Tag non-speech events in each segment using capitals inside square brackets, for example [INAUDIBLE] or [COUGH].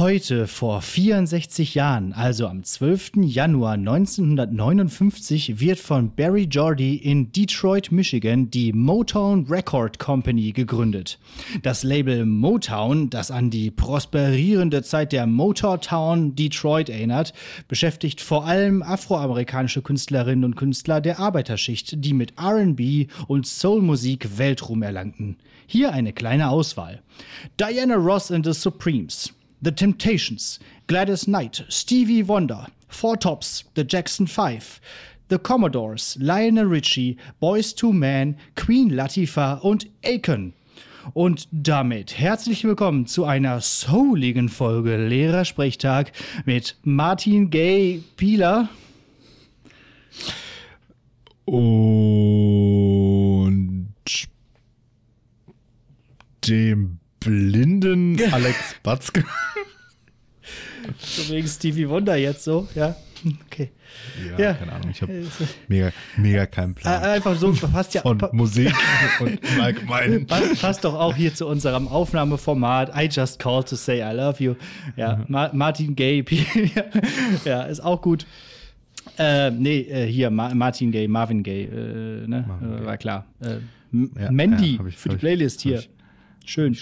Heute, vor 64 Jahren, also am 12. Januar 1959, wird von Barry Jordy in Detroit, Michigan die Motown Record Company gegründet. Das Label Motown, das an die prosperierende Zeit der Motortown Detroit erinnert, beschäftigt vor allem afroamerikanische Künstlerinnen und Künstler der Arbeiterschicht, die mit RB und Soulmusik Weltruhm erlangten. Hier eine kleine Auswahl. Diana Ross and the Supremes. The Temptations, Gladys Knight, Stevie Wonder, Four Tops, The Jackson Five, The Commodores, Lionel Richie, Boys to Man, Queen Latifah und Aiken. Und damit herzlich willkommen zu einer souligen Folge Lehrersprechtag mit Martin Gay Pieler. Und dem blinden [LAUGHS] Alex Batzke. So wegen Stevie Wonder jetzt so, ja. [LAUGHS] Okay. Ja, ja. keine Ahnung. Ich habe mega, mega keinen Plan. Äh, einfach so, passt ja. Von Musik und im Allgemeinen. [LAUGHS] Passt, passt, doch auch hier zu unserem Aufnahmeformat. I just called to say I love you. Ja, mhm. Ma Martin Gay. [LAUGHS] ja, ist auch gut. Äh, nee, äh, hier, Ma Martin Gay, Marvin Gay, äh, ne? Marvin Gay. war klar. Äh, ja, Mandy ja, ich, für die Playlist hier. Schön.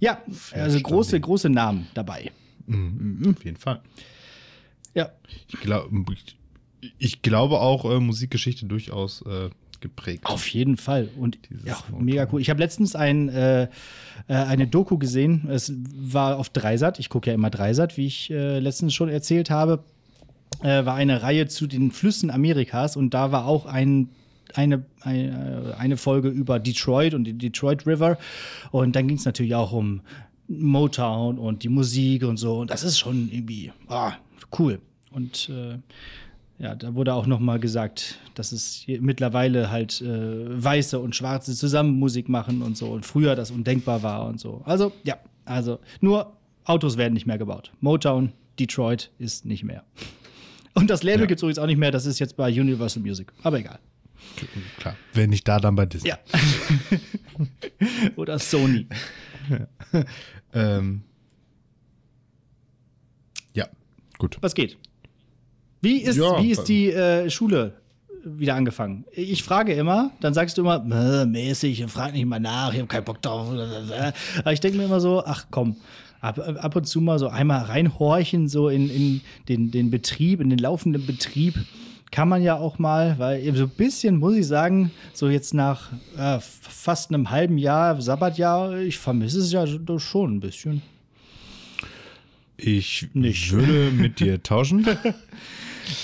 Ja, also große, große Namen dabei. Mhm. Auf jeden Fall. Ja. Ich, glaub, ich glaube auch äh, Musikgeschichte durchaus äh, geprägt. Auf jeden Fall. Und ja, mega cool. Ich habe letztens ein, äh, äh, eine Doku gesehen. Es war auf Dreisat. Ich gucke ja immer Dreisat, wie ich äh, letztens schon erzählt habe. Äh, war eine Reihe zu den Flüssen Amerikas und da war auch ein eine, eine, eine Folge über Detroit und den Detroit River. Und dann ging es natürlich auch um Motown und die Musik und so. Und das ist schon irgendwie ah, cool. Und äh, ja, da wurde auch noch mal gesagt, dass es mittlerweile halt äh, Weiße und Schwarze zusammen Musik machen und so. Und früher das undenkbar war und so. Also, ja, also nur Autos werden nicht mehr gebaut. Motown, Detroit ist nicht mehr. Und das Label ja. gibt es übrigens auch nicht mehr. Das ist jetzt bei Universal Music. Aber egal. Klar. Wenn nicht da, dann bei Disney. Ja. [LAUGHS] Oder Sony. [LAUGHS] ähm. Ja, gut. Was geht? Wie ist, ja, wie ist die äh, Schule wieder angefangen? Ich frage immer, dann sagst du immer, mäßig, frag nicht mal nach, ich habe keinen Bock drauf. Aber ich denke mir immer so, ach komm, ab, ab und zu mal so einmal reinhorchen, so in, in den, den Betrieb, in den laufenden Betrieb kann man ja auch mal, weil so ein bisschen muss ich sagen, so jetzt nach äh, fast einem halben Jahr Sabbatjahr, ich vermisse es ja schon ein bisschen. Ich Nicht. würde mit dir tauschen. [LAUGHS]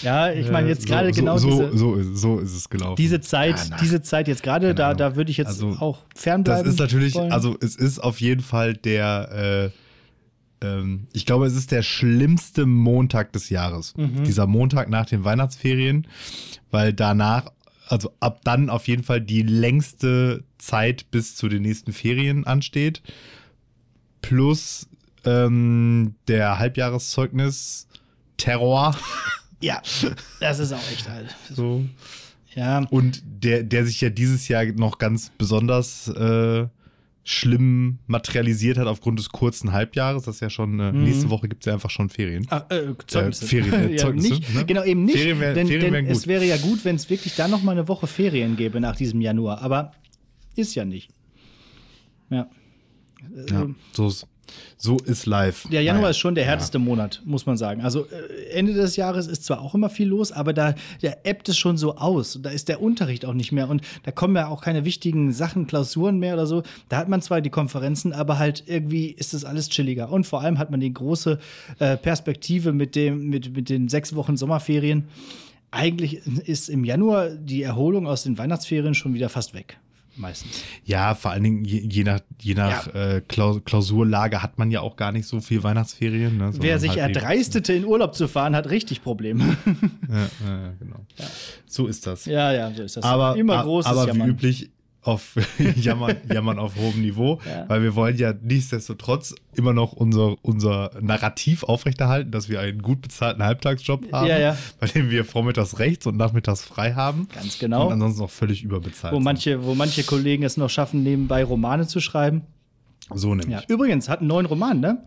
Ja, ich meine jetzt gerade so, genau so, diese, so, so, ist es gelaufen. Diese Zeit, ja, diese Zeit jetzt gerade, da, da würde ich jetzt also, auch fernbleiben. Das ist natürlich, wollen. also es ist auf jeden Fall der äh, ähm, ich glaube, es ist der schlimmste Montag des Jahres. Mhm. Dieser Montag nach den Weihnachtsferien, weil danach, also ab dann auf jeden Fall die längste Zeit bis zu den nächsten Ferien ansteht. Plus ähm, der Halbjahreszeugnis Terror. [LAUGHS] Ja, das ist auch echt halt. So. Ja. Und der, der sich ja dieses Jahr noch ganz besonders äh, schlimm materialisiert hat aufgrund des kurzen Halbjahres. Das ist ja schon, äh, mhm. nächste Woche gibt es ja einfach schon Ferien. Ah, äh, Zeugnisse. Äh, Ferien, äh, Zeugnisse, [LAUGHS] ja, nicht, ne? Genau, eben nicht. Ferien wär, denn, Ferien denn es wäre ja gut, wenn es wirklich da noch mal eine Woche Ferien gäbe nach diesem Januar. Aber ist ja nicht. Ja. ja ähm, so ist so ist live. Der Januar naja. ist schon der härteste ja. Monat, muss man sagen. Also äh, Ende des Jahres ist zwar auch immer viel los, aber da der ebbt es schon so aus. Da ist der Unterricht auch nicht mehr und da kommen ja auch keine wichtigen Sachen, Klausuren mehr oder so. Da hat man zwar die Konferenzen, aber halt irgendwie ist das alles chilliger. Und vor allem hat man die große äh, Perspektive mit, dem, mit, mit den sechs Wochen Sommerferien. Eigentlich ist im Januar die Erholung aus den Weihnachtsferien schon wieder fast weg meistens. Ja, vor allen Dingen je, je nach, je nach ja. äh, Klausurlage hat man ja auch gar nicht so viel Weihnachtsferien. Ne, Wer sich halt erdreistete, in Urlaub zu fahren, hat richtig Probleme. ja, [LAUGHS] ja, genau. So ist das. Ja, ja, so ist das. Aber, Immer großes aber wie üblich auf [LAUGHS] jammern, jammern auf hohem Niveau, [LAUGHS] ja. weil wir wollen ja nichtsdestotrotz immer noch unser, unser Narrativ aufrechterhalten, dass wir einen gut bezahlten Halbtagsjob haben, ja, ja. bei dem wir vormittags rechts und nachmittags frei haben. Ganz genau. Und ansonsten noch völlig überbezahlt. Wo manche, wo manche Kollegen es noch schaffen, nebenbei Romane zu schreiben. So nämlich. Übrigens, hat einen neuen Roman, ne?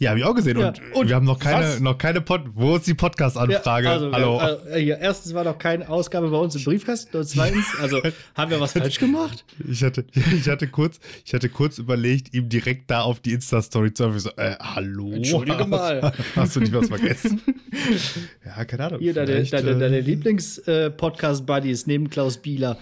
Ja, habe ich auch gesehen. Ja, Und, und wir haben noch keine, was? noch keine Pod. Wo ist die Podcast-Anfrage? Ja, also, Hallo. Also, äh, hier, erstens war noch keine Ausgabe bei uns im Briefkasten und zweitens, also [LAUGHS] haben wir was falsch gemacht? Ich hatte, ich hatte kurz, ich hatte kurz überlegt, ihm direkt da auf die Insta-Story zu. Ich so, äh, hallo. Entschuldige mal. Hast du nicht was vergessen? [LAUGHS] ja, keine Ahnung. Hier deine, deine, äh, deine Lieblings-Podcast-Buddies neben Klaus Bieler.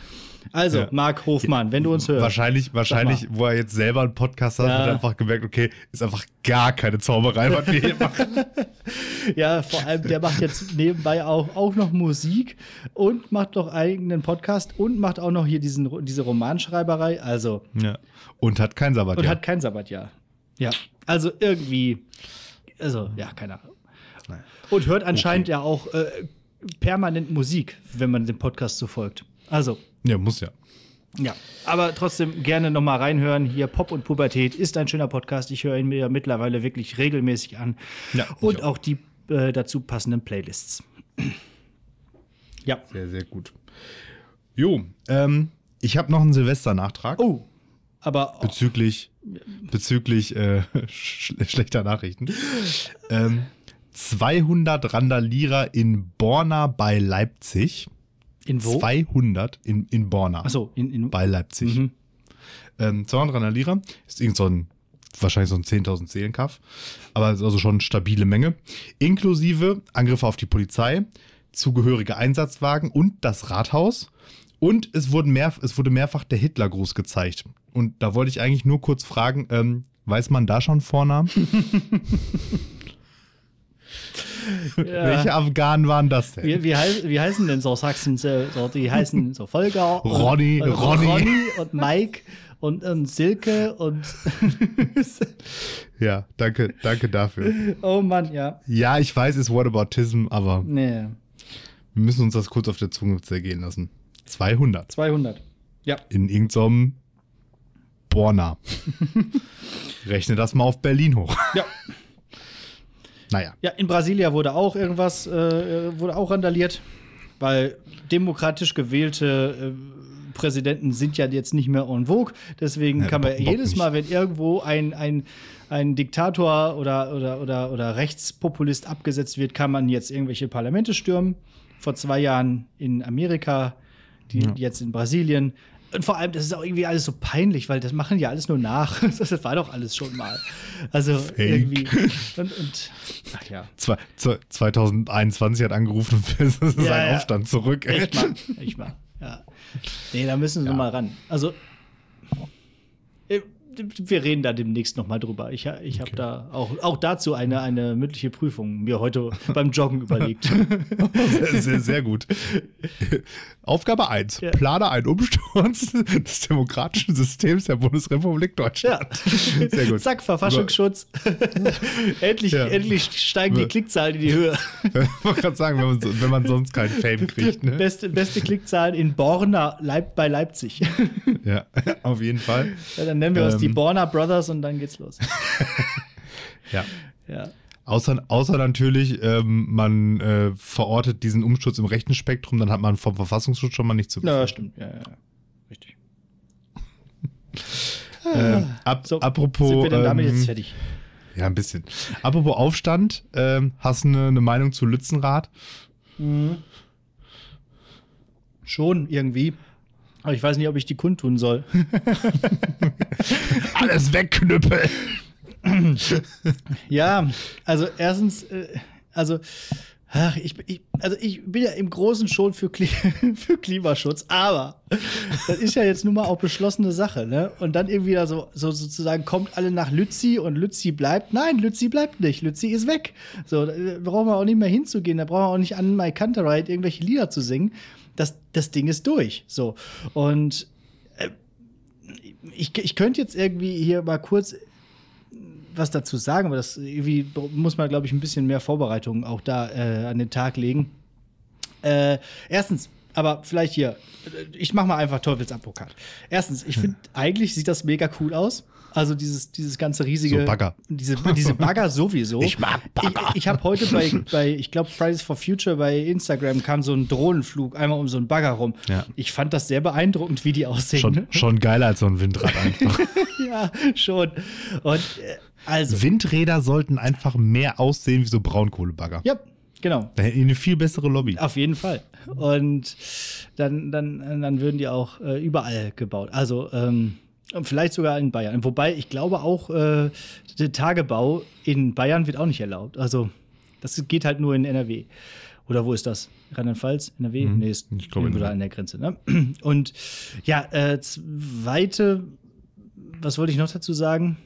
Also, Ja. Marc Hofmann, wenn du uns hörst. Wahrscheinlich, wahrscheinlich, wo er jetzt selber einen Podcast hat, Ja. hat er einfach gemerkt, okay, ist einfach gar keine Zauberei, was wir hier machen. [LAUGHS] Ja, vor allem, der macht jetzt nebenbei auch, auch noch Musik und macht noch eigenen Podcast und macht auch noch hier diesen, diese Romanschreiberei. Also, Ja. Und hat kein Sabbat. und hat kein Sabbatjahr. Ja. Also irgendwie, also, ja, keine Ahnung. Nein. Und hört anscheinend ja auch äh, permanent Musik, wenn man dem Podcast so folgt. Also, ja, muss ja. ja. Aber trotzdem gerne noch mal reinhören. Hier Pop und Pubertät ist ein schöner Podcast. Ich höre ihn mir mittlerweile wirklich regelmäßig an. Ja, und auch. auch die äh, dazu passenden Playlists. ja. Sehr, sehr gut. Jo, ähm, ich habe noch einen Silvester-Nachtrag Oh. Aber bezüglich, bezüglich äh, sch schlechter Nachrichten. ähm, 200 Randalierer in Borna bei Leipzig. In wo? 200 in, in Borna Achso, in, in bei Leipzig. Mhm. Ähm, 200 Randalierer ist irgend so ein, wahrscheinlich so ein 10.000 Seelenkaff, aber ist also schon eine stabile Menge. Inklusive Angriffe auf die Polizei, zugehörige Einsatzwagen und das Rathaus. Und es, wurden mehr, es wurde mehrfach der Hitlergruß gezeigt. Und da wollte ich eigentlich nur kurz fragen, ähm, weiß man da schon Vornamen? [LAUGHS] Welche Afghanen waren das denn? Wie, wie, heiß, wie heißen denn so Sachsen? So, die heißen so Volker, und, Ronny, und, Ronny. Ronny und Mike und, und Silke und [LAUGHS] Ja, danke, danke dafür. oh Mann, ja. Ja, ich weiß, es ist Whataboutism, aber Nee, wir müssen uns das kurz auf der Zunge zergehen lassen. 200 200. Ja. in irgendeinem Borna. [LAUGHS] Rechne das mal auf Berlin hoch. Ja. Naja. Ja, in Brasilia wurde auch irgendwas, äh, wurde auch randaliert, weil demokratisch gewählte äh, Präsidenten sind ja jetzt nicht mehr en vogue. Deswegen Ja, kann man jedes. Mal, wenn irgendwo ein, ein, ein Diktator oder, oder, oder, oder Rechtspopulist abgesetzt wird, kann man jetzt irgendwelche Parlamente stürmen. Vor zwei Jahren in Amerika, die, Ja. jetzt in Brasilien. Und vor allem, das ist auch irgendwie alles so peinlich, weil das machen ja alles nur nach. [LAUGHS] Das war doch alles schon mal. Also irgendwie. Und, und ach ja. Zwei, zwei, 2021 hat angerufen und es [LAUGHS] ist Ja, ein ja. Aufstand zurück. Echt mal. Echt mal. Ja. Nee, da müssen sie Ja. mal ran. Also, wir reden da demnächst noch mal drüber. Ich, ich habe Okay. da auch, auch dazu eine, eine mündliche Prüfung mir heute beim Joggen überlegt. [LAUGHS] Sehr, sehr, sehr gut. Aufgabe 1. Ja. Plane einen Umsturz des demokratischen Systems der Bundesrepublik ja. Deutschland. Sehr gut. Zack, Verfassungsschutz. [LAUGHS] endlich, Ja. endlich steigen die Ja. Klickzahlen in die Höhe. Ich wollte gerade sagen, wenn man, so, wenn man sonst keinen Fame kriegt. Ne? Beste, beste Klickzahlen in Borna Leip bei Leipzig. Ja, [LAUGHS] auf jeden Fall. Ja, dann nennen wir uns die Ähm. Borna Brothers und dann geht's los. [LAUGHS] Ja. Ja. Außer, außer natürlich, ähm, man äh, verortet diesen Umsturz im rechten Spektrum, dann hat man vom Verfassungsschutz schon mal nichts zu Ja, befürchten. stimmt. Ja, ja, ja. Richtig. [LAUGHS] Ähm, ab, So, apropos. Sind wir denn damit ähm, jetzt fertig? Ja, ein bisschen. Apropos Aufstand, ähm, hast du eine, eine Meinung zu Lützenrad? Mhm. Schon irgendwie. Aber ich weiß nicht, ob ich die kundtun soll. [LAUGHS] Alles wegknüppeln! ja, also erstens, äh, also, ach, ich, ich, also ich bin ja im Großen schon für, Kli [LAUGHS] für Klimaschutz, aber das ist ja jetzt nun mal auch beschlossene Sache, ne? Und dann irgendwie da so, so sozusagen kommt alle nach Lützi und Lützi bleibt. Nein, Lützi bleibt nicht. Lützi ist weg. So, da brauchen wir auch nicht mehr hinzugehen. Da brauchen wir auch nicht an My Canterite irgendwelche Lieder zu singen. Das, das Ding ist durch. So. Und äh, ich, ich könnte jetzt irgendwie hier mal kurz was dazu sagen, aber das irgendwie muss man, glaube ich, ein bisschen mehr Vorbereitung auch da äh, an den Tag legen. Äh, erstens, aber vielleicht hier, ich mache mal einfach Teufelsadvokat. Erstens, ich finde, eigentlich sieht das mega cool aus. Also dieses, dieses ganze riesige. So Bagger. Diese, diese Bagger sowieso. [LAUGHS] Ich mag Bagger. Ich, ich habe heute bei, [LAUGHS] bei ich glaube, Fridays for Future bei Instagram kam so ein Drohnenflug einmal um so einen Bagger rum. Ja. Ich fand das sehr beeindruckend, wie die aussehen. Schon, schon geiler als so ein Windrad [LAUGHS] einfach. ja, schon. Und äh, also. Windräder sollten einfach mehr aussehen wie so Braunkohlebagger. Ja, genau. Da hätten die eine viel bessere Lobby. Auf jeden Fall. Und dann, dann, dann würden die auch äh, überall gebaut. Also ähm, vielleicht sogar in Bayern. Wobei ich glaube auch, äh, der Tagebau in Bayern wird auch nicht erlaubt. Also das geht halt nur in NRW. Oder wo ist das? Rheinland-Pfalz? NRW? Mhm. Nee, ist Ich glaube, irgendwo da an der Grenze. Ne? [CLEARS THROAT] Und ja, äh, zweite, was wollte ich noch dazu sagen?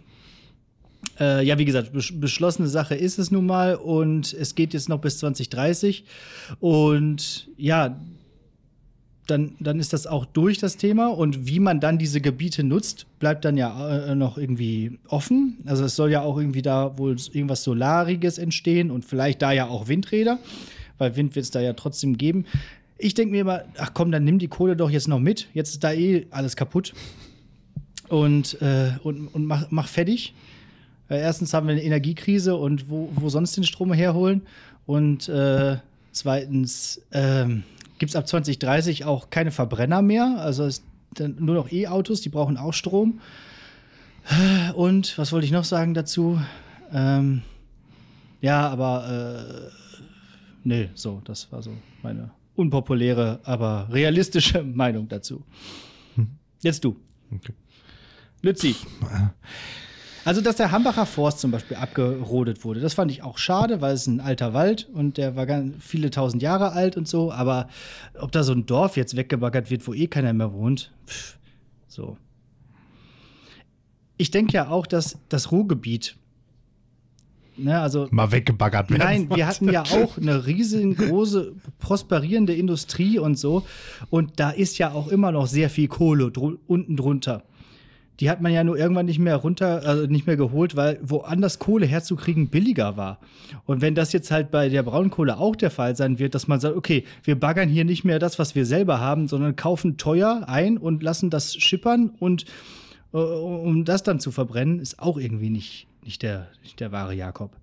Äh, ja, wie gesagt, besch beschlossene Sache ist es nun mal und es geht jetzt noch bis 2030. Und ja, dann, dann ist das auch durch das Thema. Und wie man dann diese Gebiete nutzt, bleibt dann ja äh, noch irgendwie offen. Also es soll ja auch irgendwie da wohl irgendwas Solariges entstehen und vielleicht da ja auch Windräder, weil Wind wird es da ja trotzdem geben. Ich denke mir immer, ach komm, dann nimm die Kohle doch jetzt noch mit. Jetzt ist da eh alles kaputt. Und, äh, und, und mach, mach fertig. Äh, erstens haben wir eine Energiekrise und wo, wo sonst den Strom herholen. Und äh, zweitens ähm, gibt es ab 2030 auch keine Verbrenner mehr. Also es nur noch E-Autos, die brauchen auch Strom. Äh, Und was wollte ich noch sagen dazu? Ähm, ja, aber äh, nee, so, das war so meine unpopuläre, aber realistische [LAUGHS] Meinung dazu. Jetzt du. Okay. Lützi. Also, dass der Hambacher Forst zum Beispiel abgerodet wurde, das fand ich auch schade, weil es ein alter Wald und der war ganz viele tausend Jahre alt und so. Aber ob da so ein Dorf jetzt weggebaggert wird, wo eh keiner mehr wohnt, pff, so. Ich denke ja auch, dass das Ruhrgebiet, ne, also Mal weggebaggert werden. Nein, wir hatten ja auch eine riesengroße, prosperierende Industrie und so. Und da ist ja auch immer noch sehr viel Kohle dru unten drunter. Die hat man ja nur irgendwann nicht mehr runter, also nicht mehr geholt, weil woanders Kohle herzukriegen billiger war. Und wenn das jetzt halt bei der Braunkohle auch der Fall sein wird, dass man sagt, okay, wir baggern hier nicht mehr das, was wir selber haben, sondern kaufen teuer ein und lassen das schippern und äh, um das dann zu verbrennen, ist auch irgendwie nicht, nicht, der, nicht der wahre Jakob.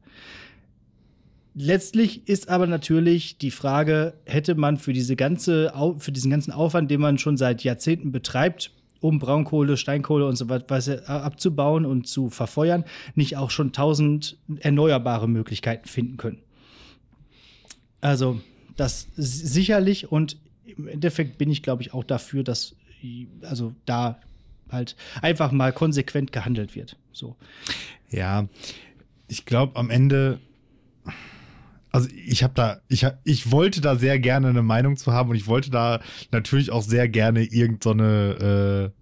Letztlich ist aber natürlich die Frage, hätte man für, diese ganze, für diesen ganzen Aufwand, den man schon seit Jahrzehnten betreibt, um Braunkohle, Steinkohle und so weiter abzubauen und zu verfeuern, nicht auch schon tausend erneuerbare Möglichkeiten finden können. Also das sicherlich und im Endeffekt bin ich, glaube ich, auch dafür, dass also da halt einfach mal konsequent gehandelt wird. So. Ja, ich glaube am Ende, also ich habe da, ich, ich wollte da sehr gerne eine Meinung zu haben und ich wollte da natürlich auch sehr gerne irgendeine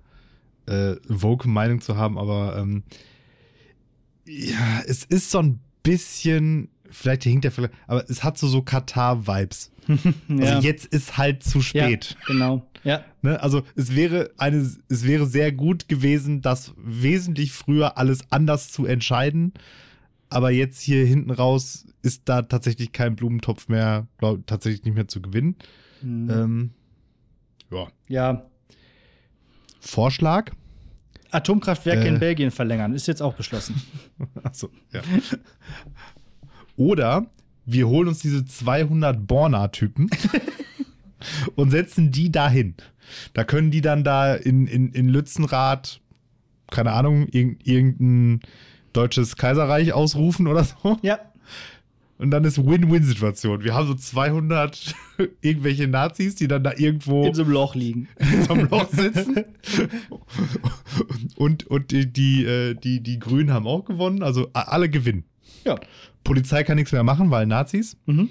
äh, äh, Vogue-Meinung zu haben, aber ähm, ja, es ist so ein bisschen, vielleicht hinkt der vielleicht, aber es hat so so Katar-Vibes. [LAUGHS] Also jetzt ist halt zu spät. Ja, genau. Ja. Ne? Also es wäre eine, es wäre sehr gut gewesen, das wesentlich früher alles anders zu entscheiden. Aber jetzt hier hinten raus ist da tatsächlich kein Blumentopf mehr, glaub, tatsächlich nicht mehr zu gewinnen. Mhm. Ähm, ja. Ja. Vorschlag. Atomkraftwerke Äh. in Belgien verlängern, ist jetzt auch beschlossen. [LAUGHS] Achso, ja. Oder wir holen uns diese 200 Borna-Typen [LAUGHS] und setzen die dahin. Da können die dann da in, in, in Lützenrath, keine Ahnung, irg irgendein deutsches Kaiserreich ausrufen oder so. Ja. Und dann ist Win-Win-Situation. Wir haben so 200 [LAUGHS] irgendwelche Nazis, die dann da irgendwo In so einem Loch liegen. [LAUGHS] in so einem Loch sitzen. und und die, die, äh, die, die Grünen haben auch gewonnen. Also alle gewinnen. Ja. Polizei kann nichts mehr machen, weil Nazis. Mhm.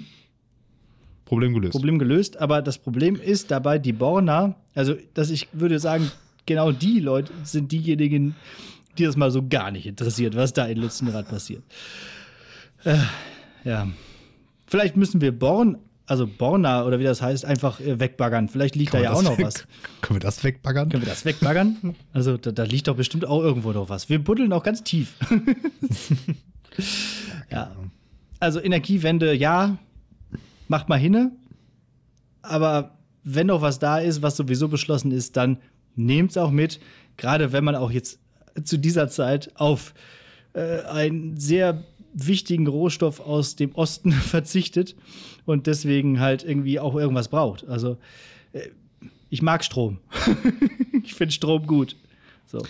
Problem gelöst. Problem gelöst, aber das Problem ist dabei, die Borner, also dass ich würde sagen, genau die Leute sind diejenigen, die das mal so gar nicht interessiert, was da in Lützenrad passiert. Äh, ja. Vielleicht müssen wir Born, also Borna oder wie das heißt, einfach äh, wegbaggern. Vielleicht liegt Kann da ja auch noch weg- was. Können wir das wegbaggern? Können wir das wegbaggern? [LAUGHS] Also da, da liegt doch bestimmt auch irgendwo noch was. Wir buddeln auch ganz tief. [LAUGHS] ja. Also Energiewende, ja, macht mal hinne. Aber wenn noch was da ist, was sowieso beschlossen ist, dann nehmt es auch mit. Gerade wenn man auch jetzt zu dieser Zeit auf äh, einen sehr wichtigen Rohstoff aus dem Osten [LAUGHS] verzichtet und deswegen halt irgendwie auch irgendwas braucht. Also äh, ich mag Strom. [LAUGHS] ich finde Strom gut. So.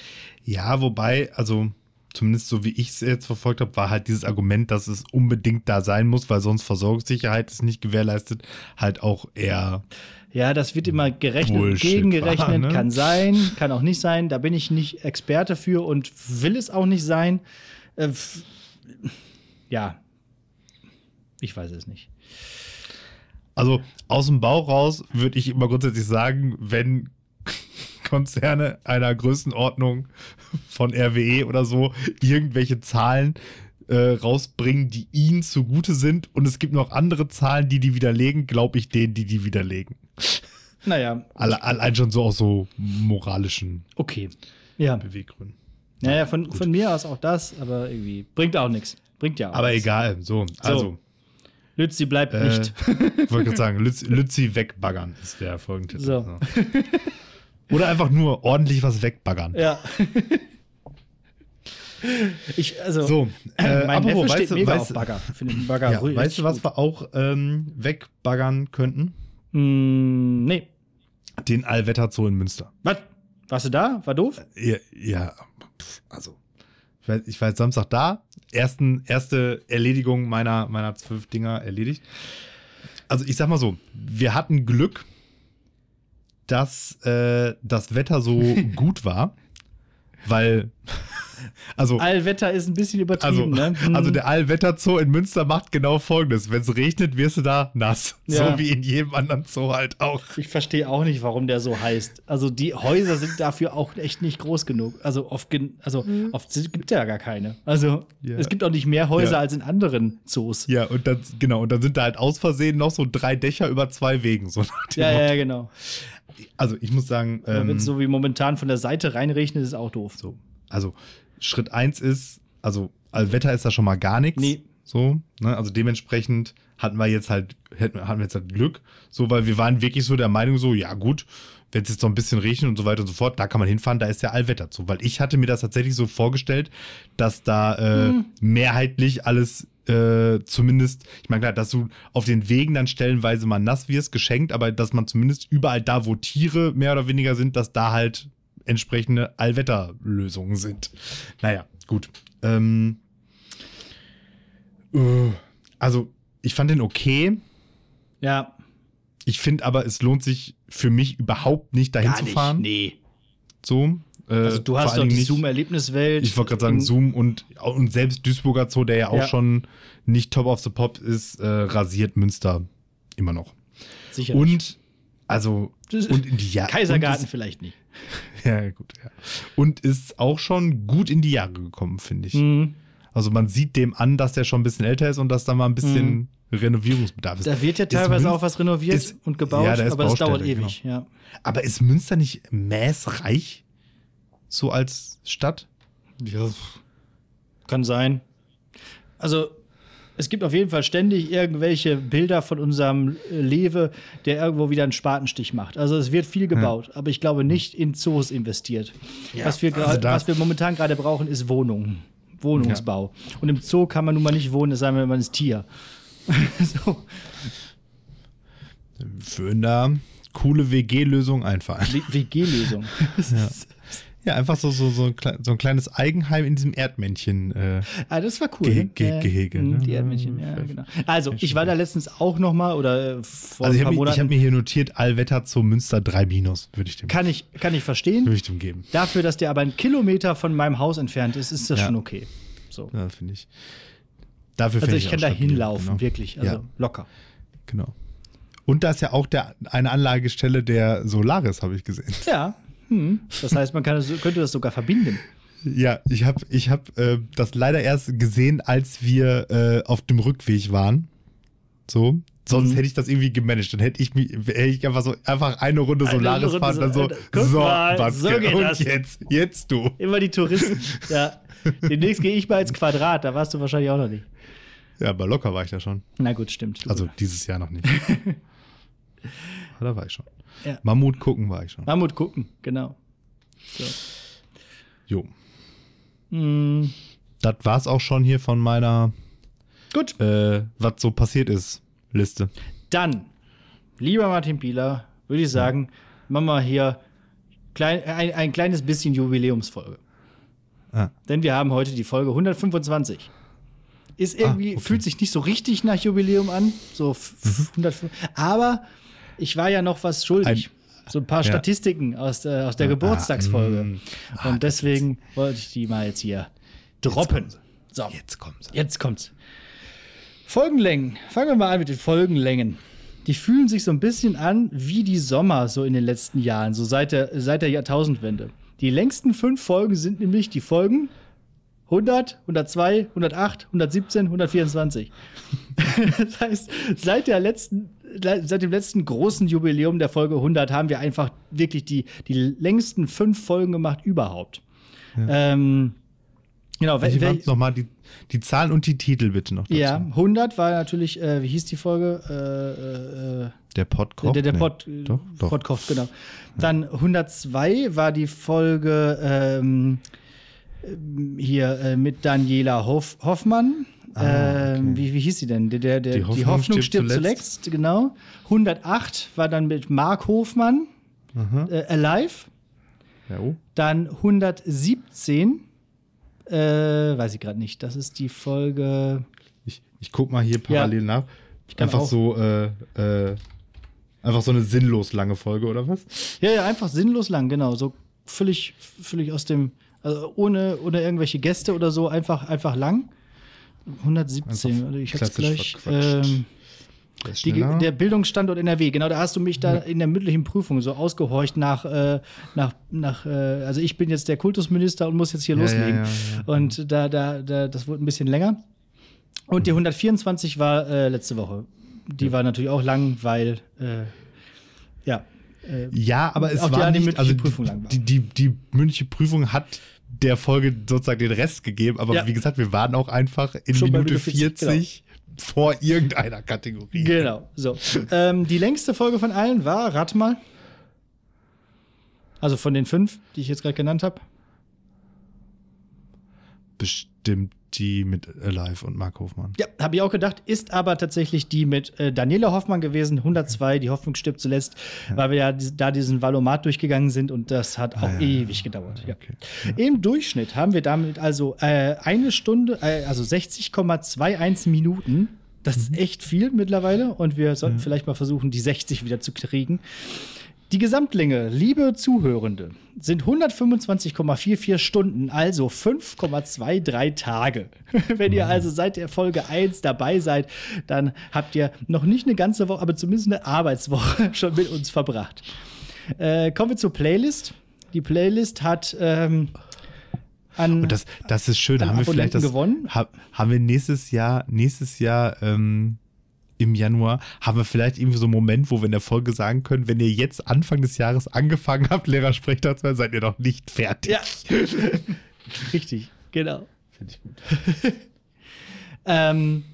Ja, wobei, also zumindest so wie ich es jetzt verfolgt habe, war halt dieses Argument, dass es unbedingt da sein muss, weil sonst Versorgungssicherheit ist nicht gewährleistet, halt auch eher. Ja, das wird immer gerechnet, Bullshit gegengerechnet, war, ne? kann sein, kann auch nicht sein. Da bin ich nicht Experte für und will es auch nicht sein. Äh, ja, ich weiß es nicht. Also aus dem Bauch raus würde ich immer grundsätzlich sagen, wenn [LAUGHS] Konzerne einer Größenordnung von RWE oder so irgendwelche Zahlen äh, rausbringen, die ihnen zugute sind und es gibt noch andere Zahlen, die die widerlegen, glaube ich denen, die die widerlegen. Naja, Alle, allein schon so aus so moralischen okay. Ja, Beweggründen. naja, von, von mir aus auch das, aber irgendwie bringt auch nichts. Bringt ja auch Aber nichts. egal, so, also, Lützi bleibt äh, nicht. ich [LAUGHS] wollte gerade sagen, Lützi, [LAUGHS] Lützi wegbaggern ist der Folgentitel. So. Oder einfach nur ordentlich was wegbaggern. Ja. [LAUGHS] Ich, also, So, [CLEARS THROAT] äh, mein apropos, Neffe steht weißt du- mega weißt auf Bagger. Finde den Bagger Ja, ruhig weißt du, was wir auch ähm, wegbaggern könnten? gut. Mm, nee. Den Allwetterzoo in Münster. Was? Warst du da? War doof? Ja, ja pf, also, ich war, ich war jetzt Samstag da. Ersten, erste Erledigung meiner, meiner zwölf Dinger erledigt. Also, ich sag mal so, wir hatten Glück, dass äh, das Wetter so [LAUGHS] gut war, weil, [LAUGHS] also, Allwetter ist ein bisschen übertrieben, Also, ne? [LAUGHS] Hm. also der Allwetterzoo in Münster macht genau folgendes. Wenn es regnet, wirst du da nass. Ja. So wie in jedem anderen Zoo halt auch. Ich verstehe auch nicht, warum der so heißt. Also die Häuser sind dafür auch echt nicht groß genug. Also oft, also oft sind- gibt es ja gar keine. Also Ja. es gibt auch nicht mehr Häuser Ja. als in anderen Zoos. Ja, und dann, genau, und dann sind da halt aus Versehen noch so drei Dächer über zwei Wegen. So Ja, Motto. ja, genau. Also ich muss sagen, ähm, Wenn es so wie momentan von der Seite reinregnet, ist es auch doof. so, also Schritt eins ist, also Allwetter ist da schon mal gar nichts. Nee. So, ne? Also dementsprechend hatten wir jetzt halt, hatten wir jetzt halt Glück, so, weil wir waren wirklich so der Meinung, so, ja gut, wenn es jetzt noch ein bisschen regnet und so weiter und so fort, da kann man hinfahren, da ist ja Allwetter zu. Weil ich hatte mir das tatsächlich so vorgestellt, dass da äh, Hm. mehrheitlich alles äh, zumindest, ich meine klar, dass du auf den Wegen dann stellenweise mal nass wirst, geschenkt, aber dass man zumindest überall da, wo Tiere mehr oder weniger sind, dass da halt entsprechende Allwetterlösungen sind. Naja, gut. Ähm, äh, also, ich fand den okay. Ja, Ich finde aber, es lohnt sich für mich überhaupt nicht, dahin gar zu nicht. fahren. Nee. So. Äh, Also du hast doch die nicht- Zoom-Erlebniswelt. Ich wollte gerade sagen, Zoom und, und selbst Duisburger Zoo, der ja auch Ja. schon nicht top of the pop ist, äh, rasiert Münster immer noch. Sicher. Und also und in die Jahre. Kaisergarten und vielleicht nicht. [LAUGHS] ja, gut, ja. Und ist auch schon gut in die Jahre gekommen, finde ich. Mhm. Also man sieht dem an, dass der schon ein bisschen älter ist und dass da mal ein bisschen Renovierungsbedarf ist. Da wird ja teilweise auch was renoviert ist- und gebaut, ja, da aber es dauert ewig. Ja. Aber ist Münster nicht mäßreich? So als Stadt? ja. Kann sein. Also, es gibt auf jeden Fall ständig irgendwelche Bilder von unserem äh, Lewe, der irgendwo wieder einen Spatenstich macht. Also, es wird viel gebaut, aber ich glaube nicht in Zoos investiert. was, wir also grad, da- was wir momentan gerade brauchen, ist Wohnungen. Wohnungsbau. Und im Zoo kann man nun mal nicht wohnen, es sei denn, man ist Tier. [LAUGHS] so. Für eine coole WG-Lösung einfallen. WG-Lösung. [LAUGHS] Ja, [LAUGHS] einfach so, so, so, ein, so ein kleines Eigenheim in diesem Erdmännchen. Äh, Ah, das war cool. Ge- ne? Ge- Äh, Gehege, ne? Die Erdmännchen, ja, genau. Also, ich war da letztens auch noch mal oder äh, vor also ich ein paar habe mir, ich Monaten. hab mir hier notiert, Allwetter zum Münster 3 minus, würde ich dem, kann, ich, kann ich verstehen. würde ich dem geben. Dafür, dass der aber einen Kilometer von meinem Haus entfernt ist, ist das Ja. schon okay. So. Ja, finde ich. Dafür Also fänd ich kann da hinlaufen, genau. wirklich. Also Ja. locker. Genau. Und da ist ja auch der, eine Anlagestelle der Solaris, habe ich gesehen. Ja. Hm. Das heißt, man kann das, könnte das sogar verbinden. Ja, ich habe ich hab, äh, das leider erst gesehen, als wir äh, auf dem Rückweg waren. So. Sonst Mhm. hätte ich das irgendwie gemanagt. Dann hätte ich mich, hätte ich einfach so einfach eine Runde Eine Solaris Runde fahren, dann so, Guck so, mal, Baske, so geht und das. jetzt, jetzt du. Immer die Touristen. ja. Demnächst gehe ich mal ins Quadrat, da warst du wahrscheinlich auch noch nicht. Ja, aber locker war ich da schon. Na gut, stimmt. Also dieses Jahr noch nicht. [LAUGHS] Da war ich schon. Ja. Mammut gucken war ich schon. Mammut gucken, genau. So. Jo. Hm, Das war's auch schon hier von meiner, gut, äh, was so passiert ist, Liste. dann, lieber Martin Bieler, würde ich sagen, machen wir hier klein, ein, ein kleines bisschen Jubiläumsfolge. Ah. Denn wir haben heute die Folge 125. Ist irgendwie, Ah, okay. fühlt sich nicht so richtig nach Jubiläum an. So f- f- 105. Aber ich war ja noch was schuldig. Ein- so ein paar ja. Statistiken aus der, aus der Geburtstagsfolge. mm. Ah, Und deswegen wollte ich die mal jetzt hier droppen. sie. So, Jetzt kommt's. jetzt kommt's. Folgenlängen. Fangen wir mal an mit den Folgenlängen. Die fühlen sich so ein bisschen an wie die Sommer so in den letzten Jahren, so seit der, seit der Jahrtausendwende. Die längsten fünf Folgen sind nämlich die Folgen 100, 102, 108, 117, 124. das heißt, seit, der letzten, seit dem letzten großen Jubiläum der Folge 100 haben wir einfach wirklich die, die längsten fünf Folgen gemacht überhaupt. Ähm, genau, wel- Welche wel- nochmal die, die Zahlen und die Titel bitte noch dazu. ja, 100 war natürlich, äh, wie hieß die Folge? Äh, äh, äh, Der Podcast. der, der Nee. Pod, Doch, doch. Podcast, genau. Dann 102 war die Folge ähm, ähm, hier äh, mit Daniela Hoff, Hoffmann. Ah, ähm, okay. wie, wie hieß sie denn? Der, der, der, die, Hoffnung, Hoffnung stirbt, stirbt zuletzt. genau. 108 war dann mit Mark Hofmann, äh, Alive. Ja, oh. Dann 117, äh, weiß ich gerade nicht. Das ist die Folge. Ich, ich guck mal hier parallel nach. kann Einfach auch. so, äh, äh, einfach so eine sinnlos lange Folge, oder was? Ja, ja, einfach sinnlos lang, genau. So völlig, völlig aus dem, also ohne, ohne irgendwelche Gäste oder so, einfach, einfach lang. 117, Einfach also ich hab's klassisch gleich. Ähm, die, der Bildungsstandort NRW, genau, da hast du mich da in der mündlichen Prüfung so ausgehorcht nach, äh, nach, nach äh, also ich bin jetzt der Kultusminister und muss jetzt hier Ja, loslegen. ja, ja. Und da, da, da, das wurde ein bisschen länger. Und die 124 war äh, letzte Woche. Die war natürlich auch lang, weil, äh, ja. Äh, ja, aber es Auch die war eine nicht, mündliche also Prüfung lang war. die, die, die mündliche Prüfung hat der Folge sozusagen den Rest gegeben, aber Ja. wie gesagt, wir waren auch einfach in Minute Minute 40, 40, vor irgendeiner Kategorie. Genau, so. ähm, die längste Folge von allen war, rat mal. Also von den fünf, die ich jetzt gerade genannt habe. Bestimmt die mit Alive und Mark Hofmann. Ja, habe ich auch gedacht, ist aber tatsächlich die mit äh, Daniela Hoffmann gewesen, 102, die Hoffnung stirbt zuletzt, weil wir ja da diesen Valomat durchgeganst sind und das hat auch Ah, ja, ewig gedauert. Ja. Okay. Im Durchschnitt haben wir damit also äh, eine Stunde, äh, also 60,21 Minuten. Das ist echt viel mittlerweile und wir sollten vielleicht mal versuchen, die 60 wieder zu kriegen. Die Gesamtlänge, liebe Zuhörende, sind 125,44 Stunden, also 5,23 Tage. [LAUGHS] Wenn ihr also seit der Folge 1 dabei seid, dann habt ihr noch nicht eine ganze Woche, aber zumindest eine Arbeitswoche [LAUGHS] schon mit uns verbracht. Äh, kommen wir zur Playlist. Die Playlist hat ähm, an. Und das, das ist schön. Haben wir vielleicht das. Gewonnen? Ha, haben wir nächstes Jahr, nächstes Jahr ähm, im Januar, haben wir vielleicht irgendwie so einen Moment, wo wir in der Folge sagen können, wenn ihr jetzt Anfang des Jahres angefangen habt, Lehrersprechtag zu seid ihr noch nicht fertig. ja. [LAUGHS] Richtig, genau. Finde ich gut. [LAUGHS] Ähm,